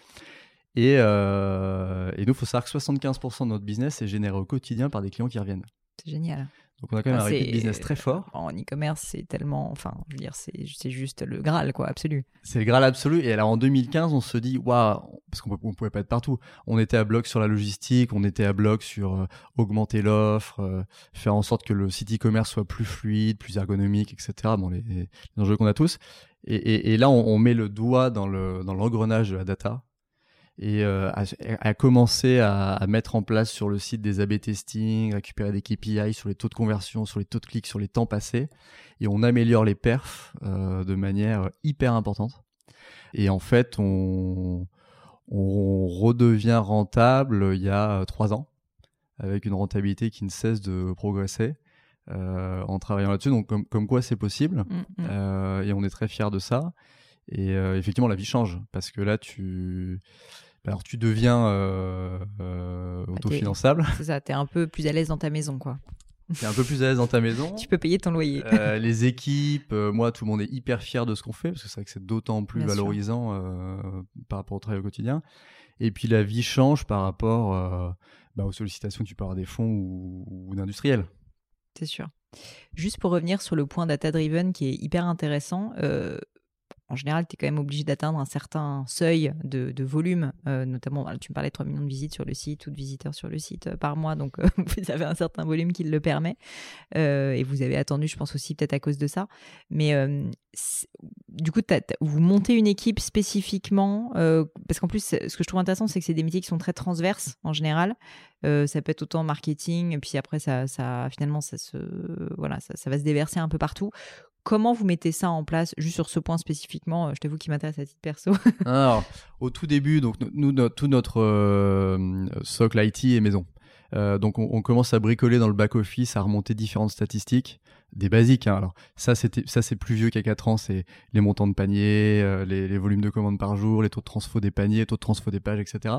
Et, et nous, il faut savoir que 75% de notre business est généré au quotidien par des clients qui reviennent. C'est génial. Donc on a quand même un repeat business très fort. En e-commerce, c'est tellement, enfin, je veux dire, c'est juste le Graal, quoi, absolu. C'est le Graal absolu. Et alors en 2015, on se dit, waouh, parce qu'on ne pouvait pas être partout. On était à bloc sur la logistique, on était à bloc sur euh, augmenter l'offre, euh, faire en sorte que le site e-commerce soit plus fluide, plus ergonomique, etc. Bon, les, les enjeux qu'on a tous. Et, et, là, on, on, met le doigt dans l'engrenage le, dans de la data et euh, à, commencer à, mettre en place sur le site des A/B testing, récupérer des KPI sur les taux de conversion, sur les taux de clics, sur les temps passés, et on améliore les perfs euh, de manière hyper importante. Et en fait, on, on redevient rentable il y a trois ans, avec une rentabilité qui ne cesse de progresser. Euh, en travaillant là-dessus, donc comme, comme quoi c'est possible, mmh. Euh, et on est très fiers de ça. Et euh, effectivement, la vie change parce que là, tu, alors tu deviens euh, euh, bah, autofinançable. C'est ça, tu es un peu plus à l'aise dans ta maison, quoi. Tu es un peu plus à l'aise dans ta maison. tu peux payer ton loyer. les équipes, moi, tout le monde est hyper fier de ce qu'on fait parce que c'est vrai que c'est d'autant plus valorisant par rapport au travail au quotidien. Et puis la vie change par rapport bah, aux sollicitations que tu peux avoir des fonds ou, ou d'industriels. C'est sûr. Juste pour revenir sur le point data-driven qui est hyper intéressant, euh, en général, tu es quand même obligé d'atteindre un certain seuil de, volume, euh, notamment, tu me parlais de 3 millions de visites sur le site ou de visiteurs sur le site euh, par mois, donc euh, vous avez un certain volume qui le permet. et vous avez attendu, je pense aussi peut-être à cause de ça. Mais du coup, vous montez une équipe spécifiquement, parce qu'en plus, ce que je trouve intéressant, c'est que c'est des métiers qui sont très transverses en général. ça peut être autant marketing, puis après, ça, ça finalement, ça, se, voilà, ça va se déverser un peu partout. Comment vous mettez ça en place, juste sur ce point spécifiquement euh, Je t'avoue qui m'intéresse à titre perso. Alors, au tout début, donc nous, tout notre euh, socle IT est maison. Euh, donc on, commence à bricoler dans le back office, à remonter différentes statistiques, des basiques. Hein. Alors ça ça c'est plus vieux qu'à 4 ans, c'est les montants de paniers, les, volumes de commandes par jour, les taux de transfo des paniers, taux de transfo des pages, etc.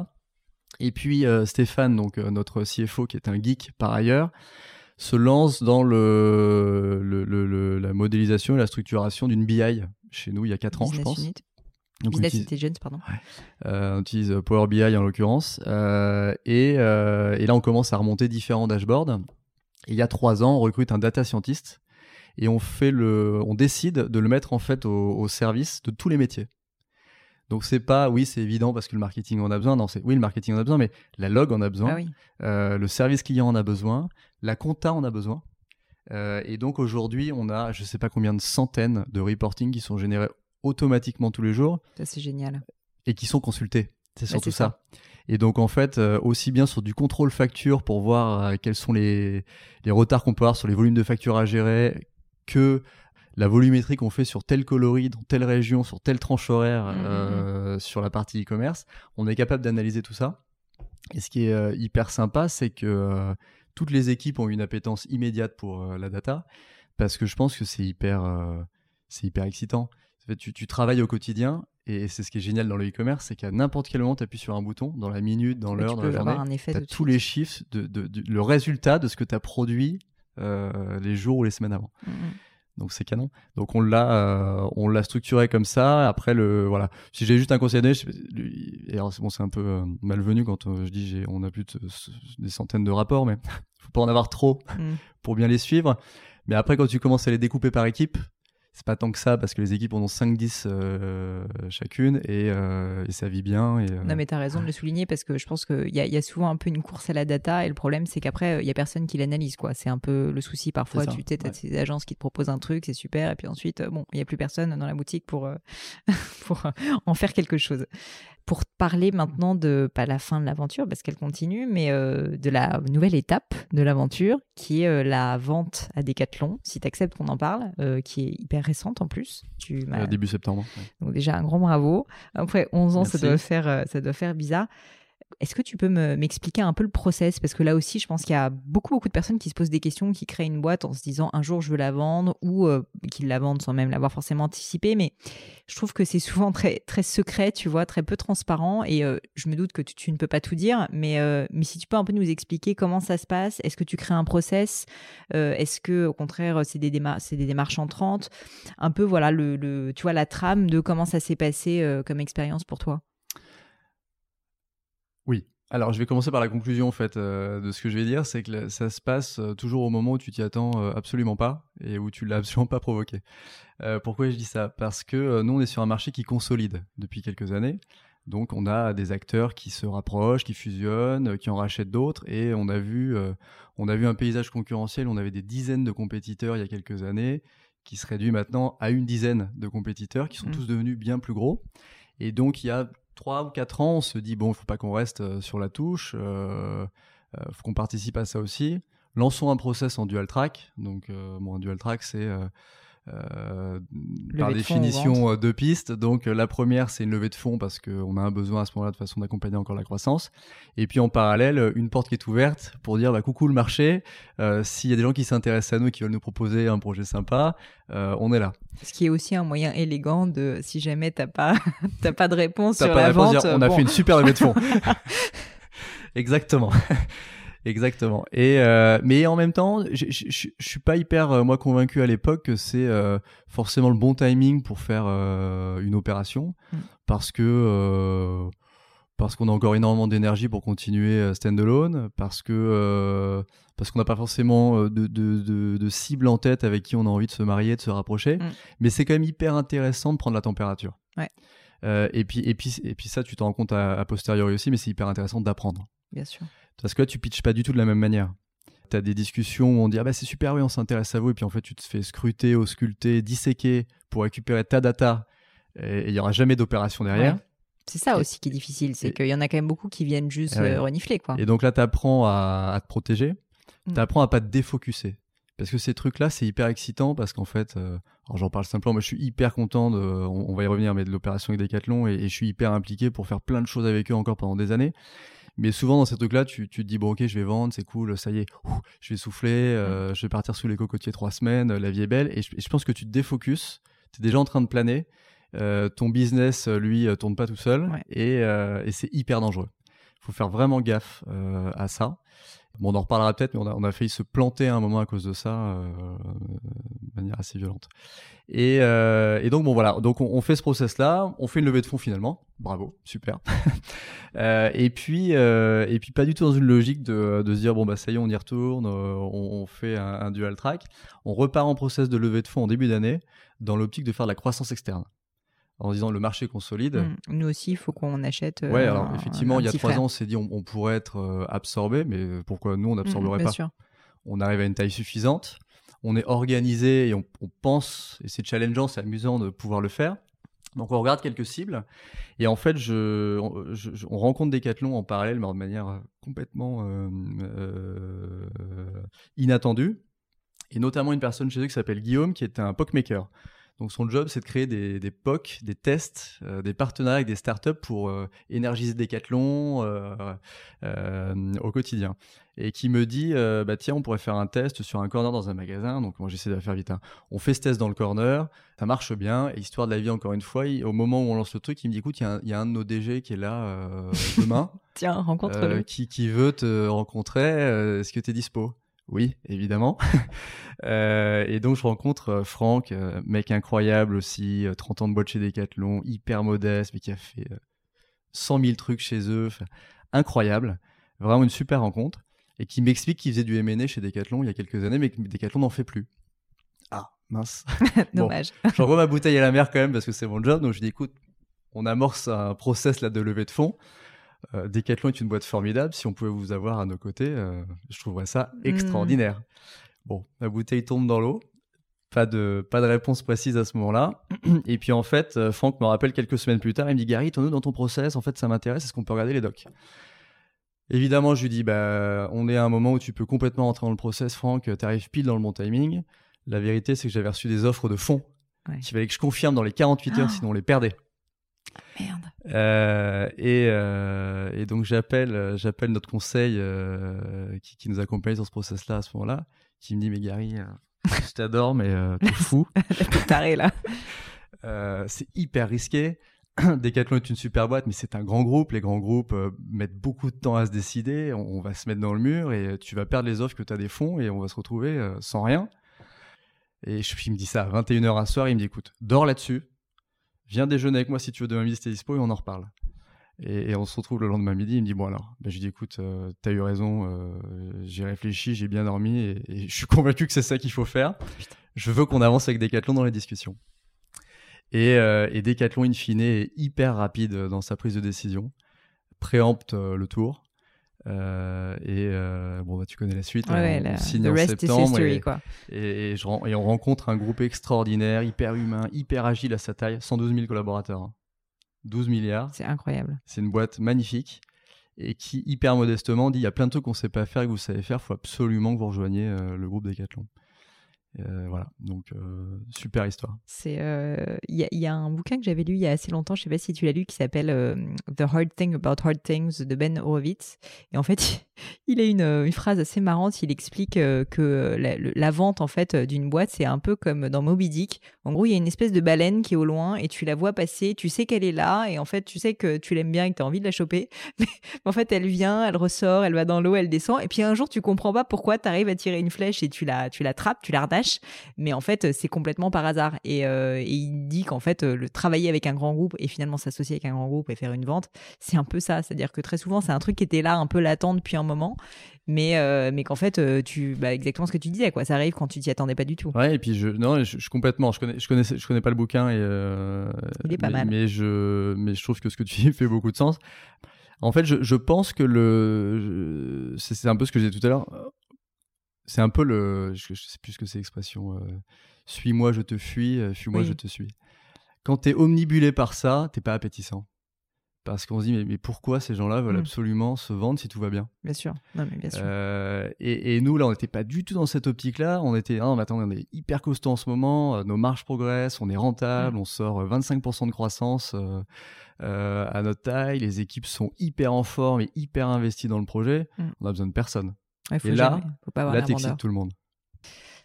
Et puis Stéphane, donc notre CFO qui est un geek par ailleurs, se lance dans le, la modélisation et la structuration d'une BI chez nous il y a 4 ans, je pense. Donc Business Intelligence, pardon. Euh, on utilise Power BI en l'occurrence. Euh, et, euh, et, là, on commence à remonter différents dashboards. il y a 3 ans, on recrute un data scientist et on, fait le, on décide de le mettre en fait au service de tous les métiers. Donc c'est pas oui c'est évident parce que le marketing en a besoin. Non c'est oui le marketing en a besoin, mais la log en a besoin, ah euh, le service client en a besoin, la compta en a besoin. Euh, et donc aujourd'hui on a je sais pas combien de centaines de reporting qui sont générés automatiquement tous les jours. Ça c'est génial. Et qui sont consultés. C'est surtout ça. Et donc en fait, euh, aussi bien sur du contrôle facture pour voir quels sont les, les retards qu'on peut avoir sur les volumes de factures à gérer, que la volumétrie qu'on fait sur tel coloris, dans telle région, sur telle tranche horaire, mmh, mmh, mmh. Euh, sur la partie e-commerce, on est capable d'analyser tout ça. Et ce qui est euh, hyper sympa, c'est que euh, toutes les équipes ont une appétence immédiate pour la data, parce que je pense que c'est hyper, c'est hyper excitant. Tu, tu, travailles au quotidien, et c'est ce qui est génial dans le e-commerce, c'est qu'à n'importe quel moment, tu appuies sur un bouton, dans la minute, dans l'heure, dans la journée, tu as tous les chiffres, de, le résultat de ce que tu as produit les jours ou les semaines avant donc c'est canon. Donc on l'a, euh, on l'a structuré comme ça. Après le, voilà. Si j'ai juste un conseil à donner, et alors bon, c'est un peu euh, malvenu quand euh, je dis j'ai, on a plus de, des centaines de rapports, mais faut pas en avoir trop mm. pour bien les suivre. Mais après, quand tu commences à les découper par équipe, c'est pas tant que ça parce que les équipes en ont 5-10 euh, chacune et, euh, et, ça vit bien. Et, euh, Non, mais tu as raison de le souligner parce que je pense qu'il y, y, a souvent un peu une course à la data et le problème, c'est qu'après, il y a personne qui l'analyse. quoi. C'est un peu le souci parfois. Tu sais, as ces agences qui te proposent un truc, c'est super, et puis ensuite, bon, il n'y a plus personne dans la boutique pour, pour en faire quelque chose. Pour parler maintenant de, pas la fin de l'aventure parce qu'elle continue, mais euh, de la nouvelle étape de l'aventure qui est euh, la vente à Decathlon, si tu acceptes qu'on en parle, euh, qui est hyper récente en plus. Tu début septembre. Donc déjà un grand bravo. Après 11 ans, ça doit, faire, ça doit faire bizarre. Est-ce que tu peux m'expliquer un peu le process? Parce que là aussi, je pense qu'il y a beaucoup, beaucoup de personnes qui se posent des questions, qui créent une boîte en se disant un jour je veux la vendre ou euh, qu'ils la vendent sans même l'avoir forcément anticipé. Mais je trouve que c'est souvent très, très secret, tu vois, très peu transparent. Et euh, je me doute que tu, ne peux pas tout dire. Mais, euh, mais si tu peux un peu nous expliquer comment ça se passe, est-ce que tu crées un process? Est-ce que, au contraire, c'est des, des démarches entrantes? Un peu, voilà, le, tu vois, la trame de comment ça s'est passé comme expérience pour toi. Oui. Alors, je vais commencer par la conclusion en fait euh, de ce que je vais dire, c'est que ça se passe euh, toujours au moment où tu t'y attends euh, absolument pas et où tu l'as absolument pas provoqué. pourquoi je dis ça? Parce que nous, on est sur un marché qui consolide depuis quelques années. Donc, on a des acteurs qui se rapprochent, qui fusionnent, qui en rachètent d'autres, et on a vu, on a vu un paysage concurrentiel. On avait des dizaines de compétiteurs il y a quelques années, qui se réduit maintenant à une dizaine de compétiteurs, qui sont mmh. tous devenus bien plus gros. Et donc, il y a trois ou quatre ans, on se dit bon, il faut pas qu'on reste euh, sur la touche, euh, euh, faut qu'on participe à ça aussi. Lançons un process en dual track. Donc, bon, un dual track, c'est euh, par définition deux pistes. Donc la première, c'est une levée de fonds parce qu'on a un besoin à ce moment-là de façon d'accompagner encore la croissance. Et puis en parallèle, une porte qui est ouverte pour dire bah, coucou le marché. Euh, s'il y a des gens qui s'intéressent à nous, qui veulent nous proposer un projet sympa, euh, on est là. Ce qui est aussi un moyen élégant de si jamais t'as pas t'as pas de réponse sur la vente. on a fait une super levée de fonds. Exactement. Exactement. Et euh, mais en même temps, je suis pas hyper euh, moi convaincu à l'époque que c'est euh, forcément le bon timing pour faire une opération mm. parce que parce qu'on a encore énormément d'énergie pour continuer standalone, parce que parce qu'on n'a pas forcément de, de, de, cible en tête avec qui on a envie de se marier, de se rapprocher. Mm. Mais c'est quand même hyper intéressant de prendre la température. Ouais. et puis et puis et puis ça, tu t'en rends compte à posteriori aussi, mais c'est hyper intéressant d'apprendre. Bien sûr. Parce que là, tu pitches pas du tout de la même manière. Tu as des discussions où on dit ah bah c'est super, oui, on s'intéresse à vous, et puis en fait, tu te fais scruter, ausculter, disséquer pour récupérer ta data, et il y aura jamais d'opération derrière. C'est ça aussi qui est difficile, c'est qu'il y en a quand même beaucoup qui viennent juste euh, renifler. Quoi. Et donc là, tu apprends à, te protéger, mm. tu apprends à pas te défocuser. Parce que ces trucs-là, c'est hyper excitant parce qu'en fait, euh, j'en parle simplement, mais je suis hyper content de, on, va y revenir, mais de l'opération avec Decathlon et, et, je suis hyper impliqué pour faire plein de choses avec eux encore pendant des années. Mais souvent, dans ces trucs-là, tu, tu, te dis, bon, ok, je vais vendre, c'est cool, ça y est, je vais souffler, euh, je vais partir sous les cocotiers trois semaines, la vie est belle. Et je, pense que tu te défocuses, tu es déjà en train de planer. Euh, ton business, lui, euh, tourne pas tout seul et, et c'est hyper dangereux. Il faut faire vraiment gaffe à ça. On en reparlera peut-être, mais on a, failli se planter à un moment à cause de ça, de manière assez violente. Et, et, donc bon voilà, donc on, fait ce process-là, on fait une levée de fonds finalement, bravo, super. Euh, et puis, euh, et puis pas du tout dans une logique de, se dire bon bah ça y est, on y retourne, euh, on, fait un, dual track. On repart en process de levée de fonds en début d'année dans l'optique de faire de la croissance externe. En disant le marché consolide. Mmh. Nous aussi, il faut qu'on achète. ouais, alors effectivement, il y a trois ans, on s'est dit on, pourrait être absorbé, mais pourquoi nous on n'absorberait mmh, pas sûr. On arrive à une taille suffisante, on est organisé et on, on pense, et c'est challengeant, c'est amusant de pouvoir le faire. Donc on regarde quelques cibles et en fait je, on, rencontre Decathlon en parallèle mais de manière euh, complètement euh, euh, inattendue et notamment une personne chez eux qui s'appelle Guillaume qui est un POC maker. Donc son job, c'est de créer des, des POC, des tests, euh, des partenariats avec des startups pour euh, énergiser Decathlon euh, au quotidien. Et qui me dit, bah tiens, on pourrait faire un test sur un corner dans un magasin. Donc moi, j'essaie de faire vite. Hein. On fait ce test dans le corner, ça marche bien. Et histoire de la vie, encore une fois, au moment où on lance le truc, il me dit, écoute, il y, y, a un de nos DG qui est là demain. tiens, rencontre-le. qui, qui veut te rencontrer. Est-ce que tu es dispo? Oui, évidemment. euh, et donc je rencontre euh, Franck, euh, mec incroyable aussi, 30 euh, ans de boîte chez Decathlon, hyper modeste, mais qui a fait 100 000 trucs chez eux, incroyable, vraiment une super rencontre, et qui m'explique qu'il faisait du M&A chez Decathlon il y a quelques années, mais que Decathlon n'en fait plus. Ah, mince. Dommage. J'envoie ma bouteille à la mer quand même parce que c'est mon job, donc je dis écoute, on amorce un process là de levée de fonds. Euh, Decathlon est une boîte formidable. Si on pouvait vous avoir à nos côtés, euh, je trouverais ça hmm. extraordinaire. Bon, la bouteille tombe dans l'eau. pas de, pas de réponse précise à ce moment-là. Et puis en fait, euh, Franck me rappelle quelques semaines plus tard, il me dit Gary, ton nous dans ton process, en fait ça m'intéresse, est-ce qu'on peut regarder les docs? Évidemment, je lui dis bah, on est à un moment où tu peux complètement rentrer dans le process, Franck, tu arrives pile dans le bon timing. La vérité, c'est que j'avais reçu des offres de fonds ouais. qu'il fallait que je confirme dans les 48 heures, ah. sinon on les perdait. Merde. Euh, et, euh, et, donc j'appelle, j'appelle notre conseil euh, qui, qui, nous accompagne sur ce process-là à ce moment-là, qui me dit mais Gary, je t'adore, mais euh, t'es fou. t'es taré là. Euh, c'est hyper risqué. Decathlon est une super boîte, mais c'est un grand groupe. Les grands groupes euh, mettent beaucoup de temps à se décider. On, va se mettre dans le mur et tu vas perdre les offres que tu as des fonds et on va se retrouver euh, sans rien. Et je, il me dit ça à 21h un soir. Il me dit écoute, dors là-dessus. Viens déjeuner avec moi si tu veux demain midi, t'es dispo et on en reparle. Et, on se retrouve le lendemain midi. Il me dit Bon, alors, ben, je lui dis Écoute, euh, t'as eu raison, euh, j'ai réfléchi, j'ai bien dormi et, je suis convaincu que c'est ça qu'il faut faire. Je veux qu'on avance avec Decathlon dans les discussions. Et, euh, et Decathlon, in fine, est hyper rapide dans sa prise de décision, préempte le tour. Et bon, bah, tu connais la suite. Ouais, on, signe en septembre history, et, quoi. Et, je, et, on rencontre un groupe extraordinaire, hyper humain, hyper agile à sa taille, 112 000 collaborateurs. Hein. 12 milliards. C'est incroyable. C'est une boîte magnifique et qui hyper modestement dit il y a plein de trucs qu'on ne sait pas faire et que vous savez faire, il faut absolument que vous rejoigniez euh, le groupe Decathlon. Euh, voilà, donc euh, super histoire. C'est, il y, a un bouquin que j'avais lu il y a assez longtemps, je sais pas si tu l'as lu, qui s'appelle The Hard Thing About Hard Things de Ben Horowitz. Et en fait, il a une, phrase assez marrante. Il explique que la, la, vente en fait d'une boîte, c'est un peu comme dans Moby Dick. En gros, il y a une espèce de baleine qui est au loin et tu la vois passer, tu sais qu'elle est là et en fait, tu sais que tu l'aimes bien et que tu as envie de la choper. Mais en fait, elle vient, elle ressort, elle va dans l'eau, elle descend. Et puis un jour, tu comprends pas pourquoi tu arrives à tirer une flèche et tu la, tu l'attrapes, tu la mais en fait, c'est complètement par hasard. Et, euh, il dit qu'en fait, le travailler avec un grand groupe et finalement s'associer avec un grand groupe et faire une vente, c'est un peu ça. C'est-à-dire que très souvent, c'est un truc qui était là, un peu latent depuis un moment, mais, euh, mais qu'en fait, euh, tu, bah, exactement ce que tu disais, quoi. Ça arrive quand tu t'y attendais pas du tout. Ouais, et puis je, non, je, complètement, je connais, je connais, je connais pas le bouquin et. il est pas mais, mal. Mais je, mais je trouve que ce que tu dis fait beaucoup de sens. En fait, je, je pense que le, c'est un peu ce que j'ai dit tout à l'heure c'est un peu le. Je, sais plus ce que c'est l'expression. Euh, suis-moi, je te fuis, euh, fuis-moi, je te suis. Quand tu es omnibulé par ça, t'es pas appétissant. Parce qu'on se dit, mais, mais pourquoi ces gens-là veulent mmh. absolument se vendre si tout va bien? Bien sûr. Non, mais bien sûr. Euh, et, et, nous, là, on n'était pas du tout dans cette optique-là. On était, ah, mais attends, on est hyper costaud en ce moment, nos marges progressent, on est rentable, mmh. on sort 25% de croissance à notre taille, les équipes sont hyper en forme et hyper investies dans le projet. Mmh. On a besoin de personne et là, faut pas avoir là, tout le monde.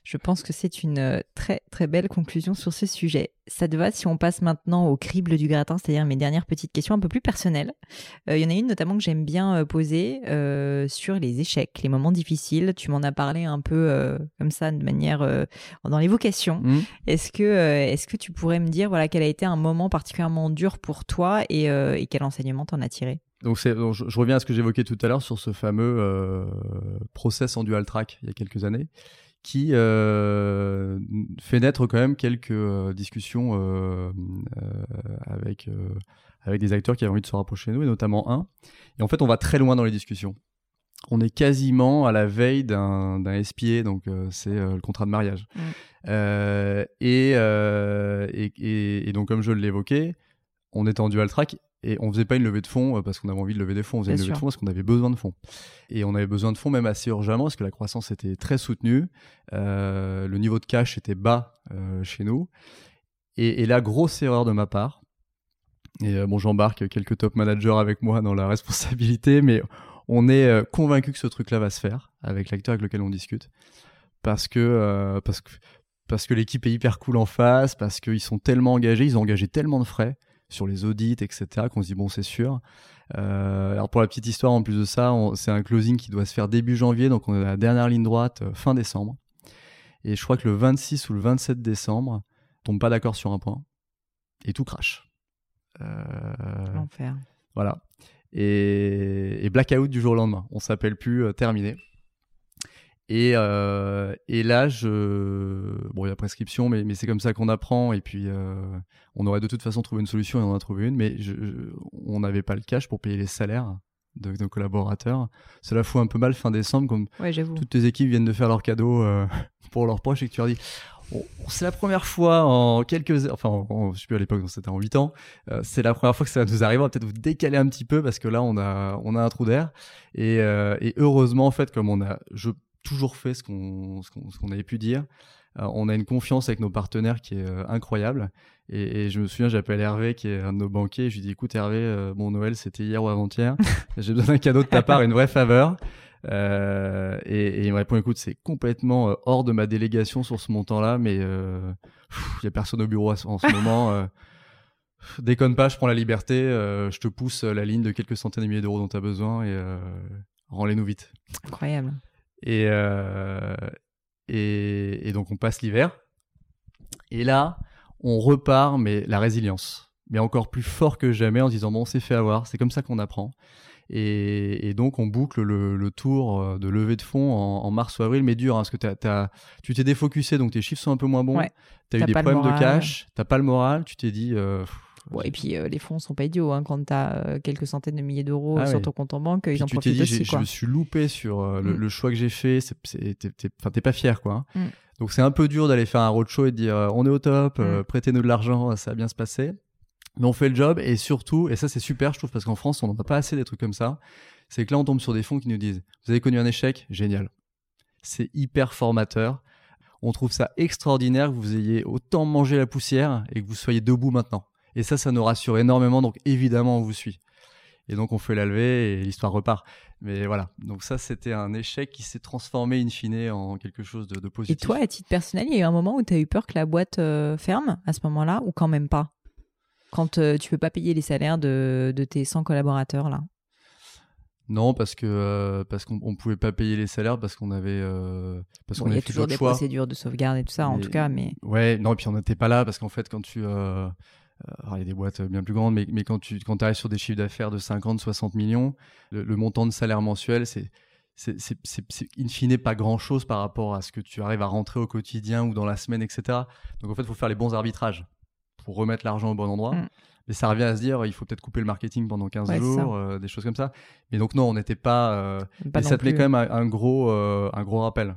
Je pense que c'est une euh, très très belle conclusion sur ce sujet. Ça te va si on passe maintenant au crible du gratin, c'est-à-dire mes dernières petites questions un peu plus personnelles. Euh, il y en a une notamment que j'aime bien euh, poser sur les échecs, les moments difficiles. Tu m'en as parlé un peu comme ça, de manière dans l'évocation. Mmh. Est-ce que est-ce que tu pourrais me dire voilà quel a été un moment particulièrement dur pour toi et, et quel enseignement t'en as tiré? Donc, je, je, reviens à ce que j'évoquais tout à l'heure sur ce fameux euh, process en dual track il y a quelques années, qui euh, fait naître quand même quelques euh, discussions avec, avec des acteurs qui avaient envie de se rapprocher de nous, et notamment un. Et en fait, on va très loin dans les discussions. On est quasiment à la veille d'un SPA, donc c'est le contrat de mariage. Mmh. Et, et, et, et, donc, comme je l'évoquais, on est en dual track et on faisait pas une levée de fonds euh, parce qu'on avait envie de lever des fonds, on faisait une levée de fonds parce qu'on avait besoin de fonds. Et on avait besoin de fonds même assez urgemment parce que la croissance était très soutenue, euh, le niveau de cash était bas euh, chez nous. Et, et, la grosse erreur de ma part, et bon j'embarque quelques top managers avec moi dans la responsabilité, mais on est convaincu que ce truc-là va se faire avec l'acteur avec lequel on discute, parce que parce que parce que l'équipe est hyper cool en face, parce qu'ils sont tellement engagés, ils ont engagé tellement de frais sur les audits, etc., qu'on se dit, bon, c'est sûr. Euh, alors pour la petite histoire, en plus de ça, c'est un closing qui doit se faire début janvier, donc on est à la dernière ligne droite, euh, fin décembre. Et je crois que le 26 ou le 27 décembre, on tombe pas d'accord sur un point, et tout crache. Euh, L'enfer. Voilà. Et, et, blackout du jour au lendemain. On s'appelle plus, terminé. Et, euh, et là, je... bon, il y a prescription, mais, mais c'est comme ça qu'on apprend. Et puis, euh, on aurait de toute façon trouvé une solution et on en a trouvé une, mais je, on n'avait pas le cash pour payer les salaires de nos collaborateurs. Cela fout un peu mal fin décembre, comme ouais, toutes tes équipes viennent de faire leurs cadeaux euh, pour leurs proches et que tu leur dis c'est la première fois en quelques, enfin, je sais plus à l'époque, c'était en 8 ans. Euh, c'est la première fois que ça nous arrive. On va peut-être vous décaler un petit peu parce que là, on a, on a un trou d'air. Et, euh, et, heureusement, en fait, comme on a, je toujours fait ce qu'on, ce qu'on, avait pu dire. Euh, on a une confiance avec nos partenaires qui est incroyable. Et, et, je me souviens, j'appelle Hervé, qui est un de nos banquiers. je lui dis, écoute Hervé, mon Noël, c'était hier ou avant-hier. J'ai besoin d'un cadeau de ta part, une vraie faveur. Euh, et, il me répond écoute, c'est complètement euh, hors de ma délégation sur ce montant-là, mais euh, il n'y a personne au bureau en ce moment. déconne pas, je prends la liberté, je te pousse la ligne de quelques centaines de milliers d'euros dont tu as besoin et rends-les-nous vite. Incroyable. Et, et, et, donc on passe l'hiver. Et là, on repart, mais la résilience. Mais encore plus fort que jamais en disant bon, on s'est fait avoir, c'est comme ça qu'on apprend. Et, donc, on boucle le, tour euh, de levée de fonds en, mars ou avril, mais dur, hein, parce que tu t'es défocusé, donc tes chiffres sont un peu moins bons. tu as eu des problèmes de cash, tu pas le moral, tu t'es dit. Euh, et puis euh, les fonds sont pas idiots. Hein, quand tu as quelques centaines de milliers d'euros ah sur ton compte en banque, ils en profitent aussi. Je me suis loupé sur mm. le, choix que j'ai fait. T'es pas fier, quoi. Hein. Mm. Donc c'est un peu dur d'aller faire un roadshow et de dire on est au top, mm. prêtez-nous de l'argent, ça va bien se passer mais on fait le job et surtout, et ça c'est super, je trouve, parce qu'en France, on n'en a pas assez des trucs comme ça, c'est que là, on tombe sur des fonds qui nous disent Vous avez connu un échec? Génial. C'est hyper formateur. On trouve ça extraordinaire que vous ayez autant mangé la poussière et que vous soyez debout maintenant. Et ça, ça nous rassure énormément, donc évidemment, on vous suit. Et donc, on fait la levée et l'histoire repart. Mais voilà, donc ça, c'était un échec qui s'est transformé in fine en quelque chose de, positif. Et toi, à titre personnel, il y a eu un moment où tu as eu peur que la boîte euh, ferme à ce moment-là ou quand même pas? Quand euh, tu peux pas payer les salaires de, de tes 100 collaborateurs là? Non, parce que euh, parce qu'on pouvait pas payer les salaires parce qu'on avait euh, parce qu'on il y a toujours des procédures de sauvegarde et tout ça en tout cas, mais ouais, non et puis on n'était pas là parce qu'en fait quand tu euh, il y a des boîtes bien plus grandes, mais, mais quand tu quand arrives sur des chiffres d'affaires de 50, 60 millions, le, montant de salaire mensuel, c'est in fine pas grand chose par rapport à ce que tu arrives à rentrer au quotidien ou dans la semaine, etc. Donc en fait, il faut faire les bons arbitrages pour remettre l'argent au bon endroit. Mm. Mais ça revient à se dire, il faut peut-être couper le marketing pendant 15 jours, euh, des choses comme ça. Mais donc non, on n'était pas... Euh, mais ça tenait quand même un, gros, euh, un gros rappel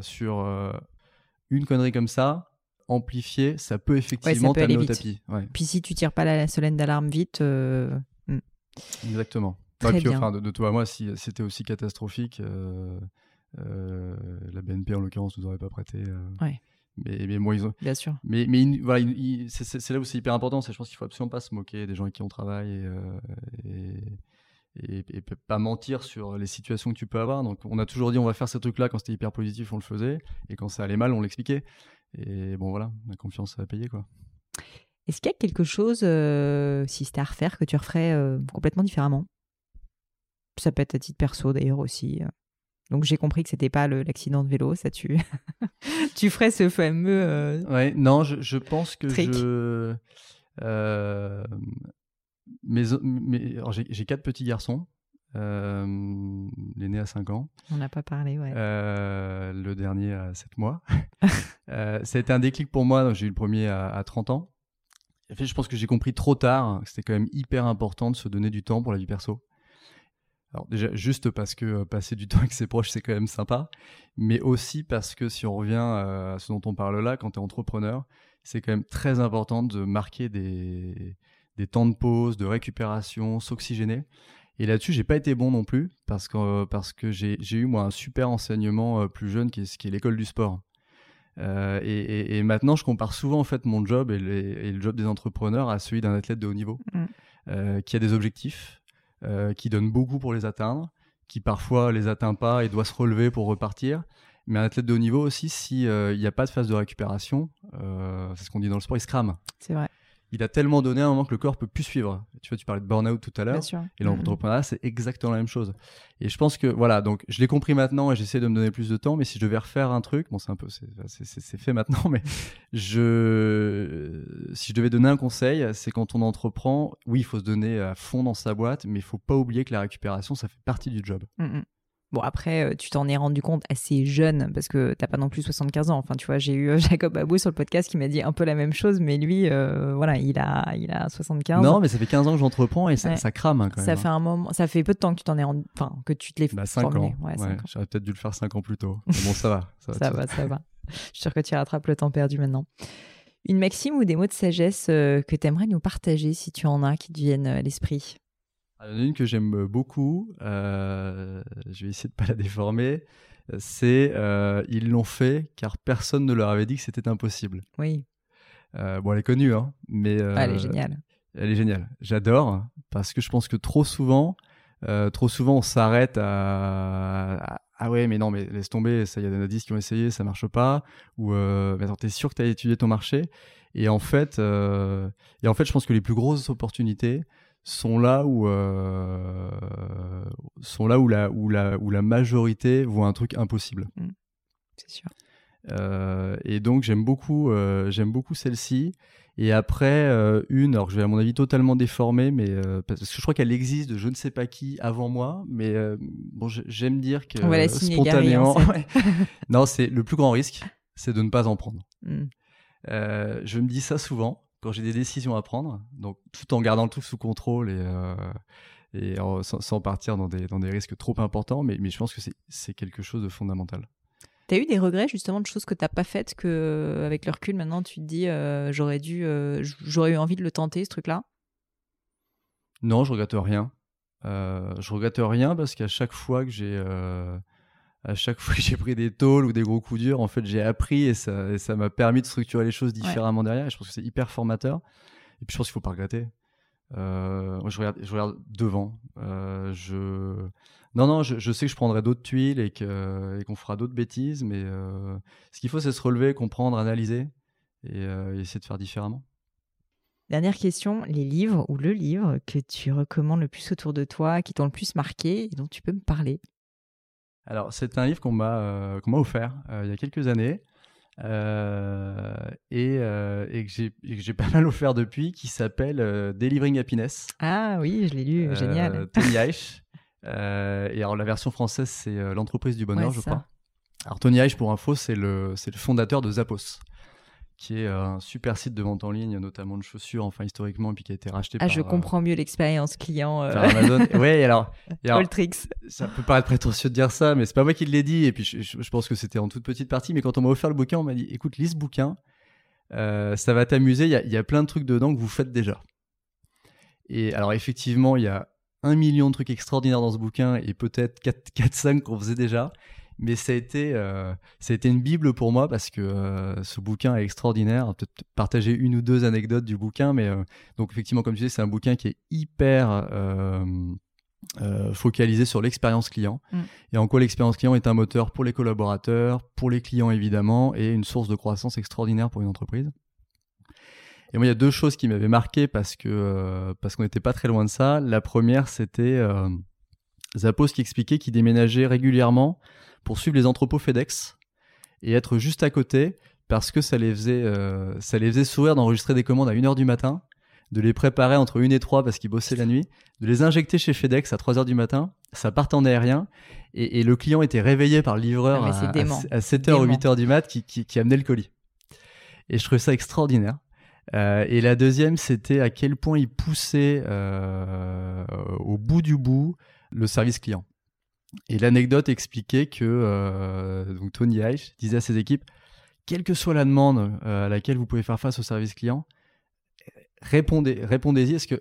sur une connerie comme ça. Amplifier, ça peut effectivement ouais, au tapis. Puis si tu tires pas la solenne d'alarme vite... Mm. Exactement. Très puis, Enfin, de, toi à moi, si c'était aussi catastrophique, la BNP en l'occurrence nous aurait pas prêté. Ouais. Mais, mais moi, ils ont. Bien sûr. Mais, mais voilà, c'est là où c'est hyper important. Je pense qu'il faut absolument pas se moquer des gens avec qui on travaille et, euh, et, et, pas mentir sur les situations que tu peux avoir. Donc, on a toujours dit on va faire ce truc-là quand c'était hyper positif, on le faisait. Et quand ça allait mal, on l'expliquait. Et bon, voilà, la confiance, à payer, quoi. Est-ce qu'il y a quelque chose, euh, si c'était à refaire, que tu referais euh, complètement différemment? Ça peut être à titre perso d'ailleurs aussi. Donc j'ai compris que c'était pas l'accident de vélo, ça tu tu ferais ce fameux. Euh, ouais, non, je, je pense que je. Euh, mais, j'ai quatre petits garçons. Euh, L'aîné a 5 ans. On n'a pas parlé, ouais. Euh, le dernier a 7 mois. euh, ça a été un déclic pour moi. J'ai eu le premier à, à 30 ans. En fait, je pense que j'ai compris trop tard que c'était quand même hyper important de se donner du temps pour la vie perso. Alors déjà, juste parce que euh, passer du temps avec ses proches, c'est quand même sympa, mais aussi parce que si on revient euh, à ce dont on parle là, quand tu es entrepreneur, c'est quand même très important de marquer des, des temps de pause, de récupération, s'oxygéner. Et là-dessus, j'ai pas été bon non plus parce que, parce que j'ai eu moi un super enseignement euh, plus jeune qui est, qui est l'école du sport. Euh, et, et, maintenant, je compare souvent en fait mon job et, et le job des entrepreneurs à celui d'un athlète de haut niveau mmh. euh, qui a des objectifs, euh, qui donne beaucoup pour les atteindre, qui parfois les atteint pas et doit se relever pour repartir. Mais un athlète de haut niveau aussi, s'il euh, n'y a pas de phase de récupération, euh, c'est ce qu'on dit dans le sport, il se crame. C'est vrai il a tellement donné à un moment que le corps peut plus suivre. Tu vois, tu parlais de burn-out tout à l'heure. Et l'entrepreneuriat, c'est exactement la même chose. Et je pense que, voilà, donc je l'ai compris maintenant et j'essaie de me donner plus de temps. Mais si je devais refaire un truc, bon, c'est un peu, c'est fait maintenant, mais je, si je devais donner un conseil, c'est quand on entreprend, oui, il faut se donner à fond dans sa boîte, mais il faut pas oublier que la récupération, ça fait partie du job. Mm, mm. Bon, après, euh, tu t'en es rendu compte assez jeune parce que t'as pas non plus 75 ans. Enfin, tu vois, j'ai eu euh, Jacob Abou sur le podcast qui m'a dit un peu la même chose, mais lui, euh, voilà, il a, il a 75. Non, mais ça fait 15 ans que j'entreprends et ça, ça crame hein, quand ça même. Ça fait un moment, ça fait peu de temps que tu t'en es rendu, enfin, que tu te l'es bah, 5 ans. Ouais, J'aurais peut-être dû le faire 5 ans plus tôt. bon, ça va. Ça va, ça va. Je suis sûre que tu rattrapes le temps perdu maintenant. Une maxime ou des mots de sagesse euh, que tu aimerais nous partager si tu en as qui te viennent à l'esprit? Il y en a une que j'aime beaucoup, euh, je vais essayer de ne pas la déformer, c'est euh, ils l'ont fait car personne ne leur avait dit que c'était impossible. Oui. bon, elle est connue, hein, mais... Ah, elle est géniale. Elle est géniale. J'adore parce que je pense que trop souvent, trop souvent on s'arrête à, ah ouais mais non mais laisse tomber il y a des indices qui ont essayé ça marche pas ou euh, mais attends t'es sûr que tu as étudié ton marché? Et en fait euh, et en fait je pense que les plus grosses opportunités sont là où euh, sont là où la où la où la majorité voit un truc impossible mmh. c'est sûr euh, et donc j'aime beaucoup euh, j'aime beaucoup celle-ci et après, une, alors je vais à mon avis totalement déformée, mais parce que je crois qu'elle existe de je ne sais pas qui avant moi, mais bon, j'aime dire que On va la spontanément. non, c'est le plus grand risque, c'est de ne pas en prendre. Hmm. je me dis ça souvent quand j'ai des décisions à prendre, donc tout en gardant tout sous contrôle et, et sans, partir dans des, dans des risques trop importants, mais, mais je pense que c'est quelque chose de fondamental. T'as eu des regrets justement de choses que t'as pas faites que avec le recul maintenant tu te dis euh, j'aurais dû euh, j'aurais eu envie de le tenter ce truc là Non, je regrette rien. Euh, je regrette rien parce qu'à chaque fois que j'ai à chaque fois que j'ai pris des tôles ou des gros coups durs, en fait, j'ai appris et ça ça m'a permis de structurer les choses différemment derrière. Et je pense que c'est hyper formateur. Et puis je pense qu'il faut pas regretter. je regarde je regarde devant. je non, non, je, sais que je prendrai d'autres tuiles et qu'on fera d'autres bêtises, mais euh, ce qu'il faut, c'est se relever, comprendre, analyser euh, et, essayer de faire différemment. Dernière question, les livres ou le livre que tu recommandes le plus autour de toi, qui t'ont le plus marqué et dont tu peux me parler? Alors, c'est un livre qu'on m'a euh, offert il y a quelques années et, et, que j'ai pas mal offert depuis, qui s'appelle Delivering Happiness. Ah oui, je l'ai lu, génial. Tony Eich. Euh, et alors la version française, c'est euh, l'entreprise du bonheur, je crois. Alors Tony Eich, pour info, c'est le, c'est le fondateur de Zappos qui est un super site de vente en ligne, notamment de chaussures, enfin historiquement, et puis qui a été racheté ah, par. je comprends mieux l'expérience client. Euh... Amazon. oui, alors. tricks. Ça peut paraître prétentieux de dire ça, mais c'est pas moi qui l'ai dit, et puis je, pense que c'était en toute petite partie. Mais quand on m'a offert le bouquin, on m'a dit, écoute, lis ce bouquin, euh, ça va t'amuser. Il y, y a, plein de trucs dedans que vous faites déjà. Et alors effectivement, il y a un million de trucs extraordinaires dans ce bouquin et peut-être 4-5 qu'on faisait déjà. Mais ça a, été, euh, ça a été une bible pour moi parce que euh, ce bouquin est extraordinaire. Peut-être partager une ou deux anecdotes du bouquin, mais euh, donc effectivement, comme tu disais, c'est un bouquin qui est hyper focalisé sur l'expérience client mm. et en quoi l'expérience client est un moteur pour les collaborateurs, pour les clients évidemment, et une source de croissance extraordinaire pour une entreprise. Et moi, il y a deux choses qui m'avaient marqué parce que parce qu'on n'était pas très loin de ça. La première, c'était Zappos qui expliquait qu'il déménageait régulièrement pour suivre les entrepôts FedEx et être juste à côté parce que ça les faisait euh, ça les faisait sourire d'enregistrer des commandes à 1h du matin, de les préparer entre 1 et 3 parce qu'ils bossaient la nuit, de les injecter chez FedEx à 3h du matin, ça partait en aérien et, le client était réveillé par le livreur à, 7h ou 8h du mat qui, qui, qui amenait le colis. Et je trouvais ça extraordinaire. Euh, et la deuxième, c'était à quel point il poussait euh, au bout du bout le service client. Et l'anecdote expliquait que euh, donc Tony Eich disait à ses équipes, quelle que soit la demande à laquelle vous pouvez faire face au service client, répondez, répondez-y. Est-ce que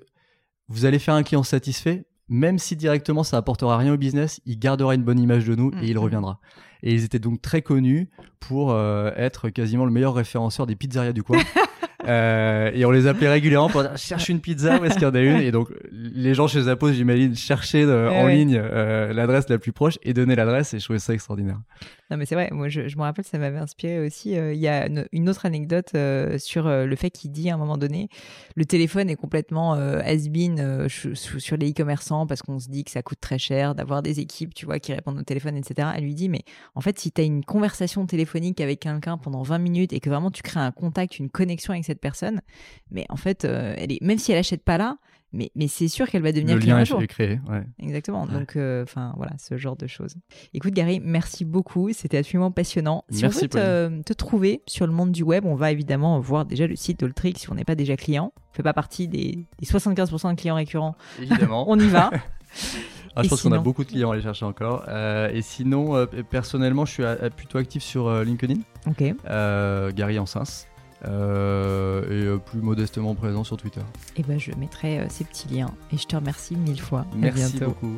vous allez faire un client satisfait? Même si directement ça apportera rien au business, il gardera une bonne image de nous et il mm-hmm. reviendra. Et ils étaient donc très connus pour être quasiment le meilleur référenceur des pizzerias du coin. Euh, et on les appelait régulièrement pour dire cherche une pizza, où est-ce qu'il y en a une? Et donc les gens chez Zappos, j'imagine, cherchaient euh, eh en ligne euh, l'adresse la plus proche et donnaient l'adresse et je trouvais ça extraordinaire. Non mais c'est vrai, moi je, je me rappelle, ça m'avait inspiré aussi. Il y a une, autre anecdote sur le fait qu'il dit à un moment donné, le téléphone est complètement has-been sur les e-commerçants parce qu'on se dit que ça coûte très cher d'avoir des équipes, tu vois, qui répondent au téléphone, etc. Elle lui dit, mais en fait, si tu as une conversation téléphonique avec quelqu'un pendant 20 minutes et que vraiment tu crées un contact, une connexion avec cette personne, mais en fait, euh, elle est, même si elle achète pas là, mais, mais c'est sûr qu'elle va devenir le lien est créé. Ouais. Exactement. Donc, euh, enfin voilà, ce genre de choses. Écoute, Gary, merci beaucoup. C'était absolument passionnant. Si merci on veut te, trouver sur le monde du web, on va évidemment voir déjà le site d'Oltrix si on n'est pas déjà client. On fait pas partie des, des 75% de clients récurrents. Évidemment. on y va. Ah, je pense qu'on a beaucoup de clients à aller chercher encore. Euh, et sinon, personnellement, je suis plutôt actif sur LinkedIn. Ok. Gary Ansins. Et plus modestement présent sur Twitter. Et eh ben, je mettrai ces petits liens. Et je te remercie mille fois. Merci beaucoup.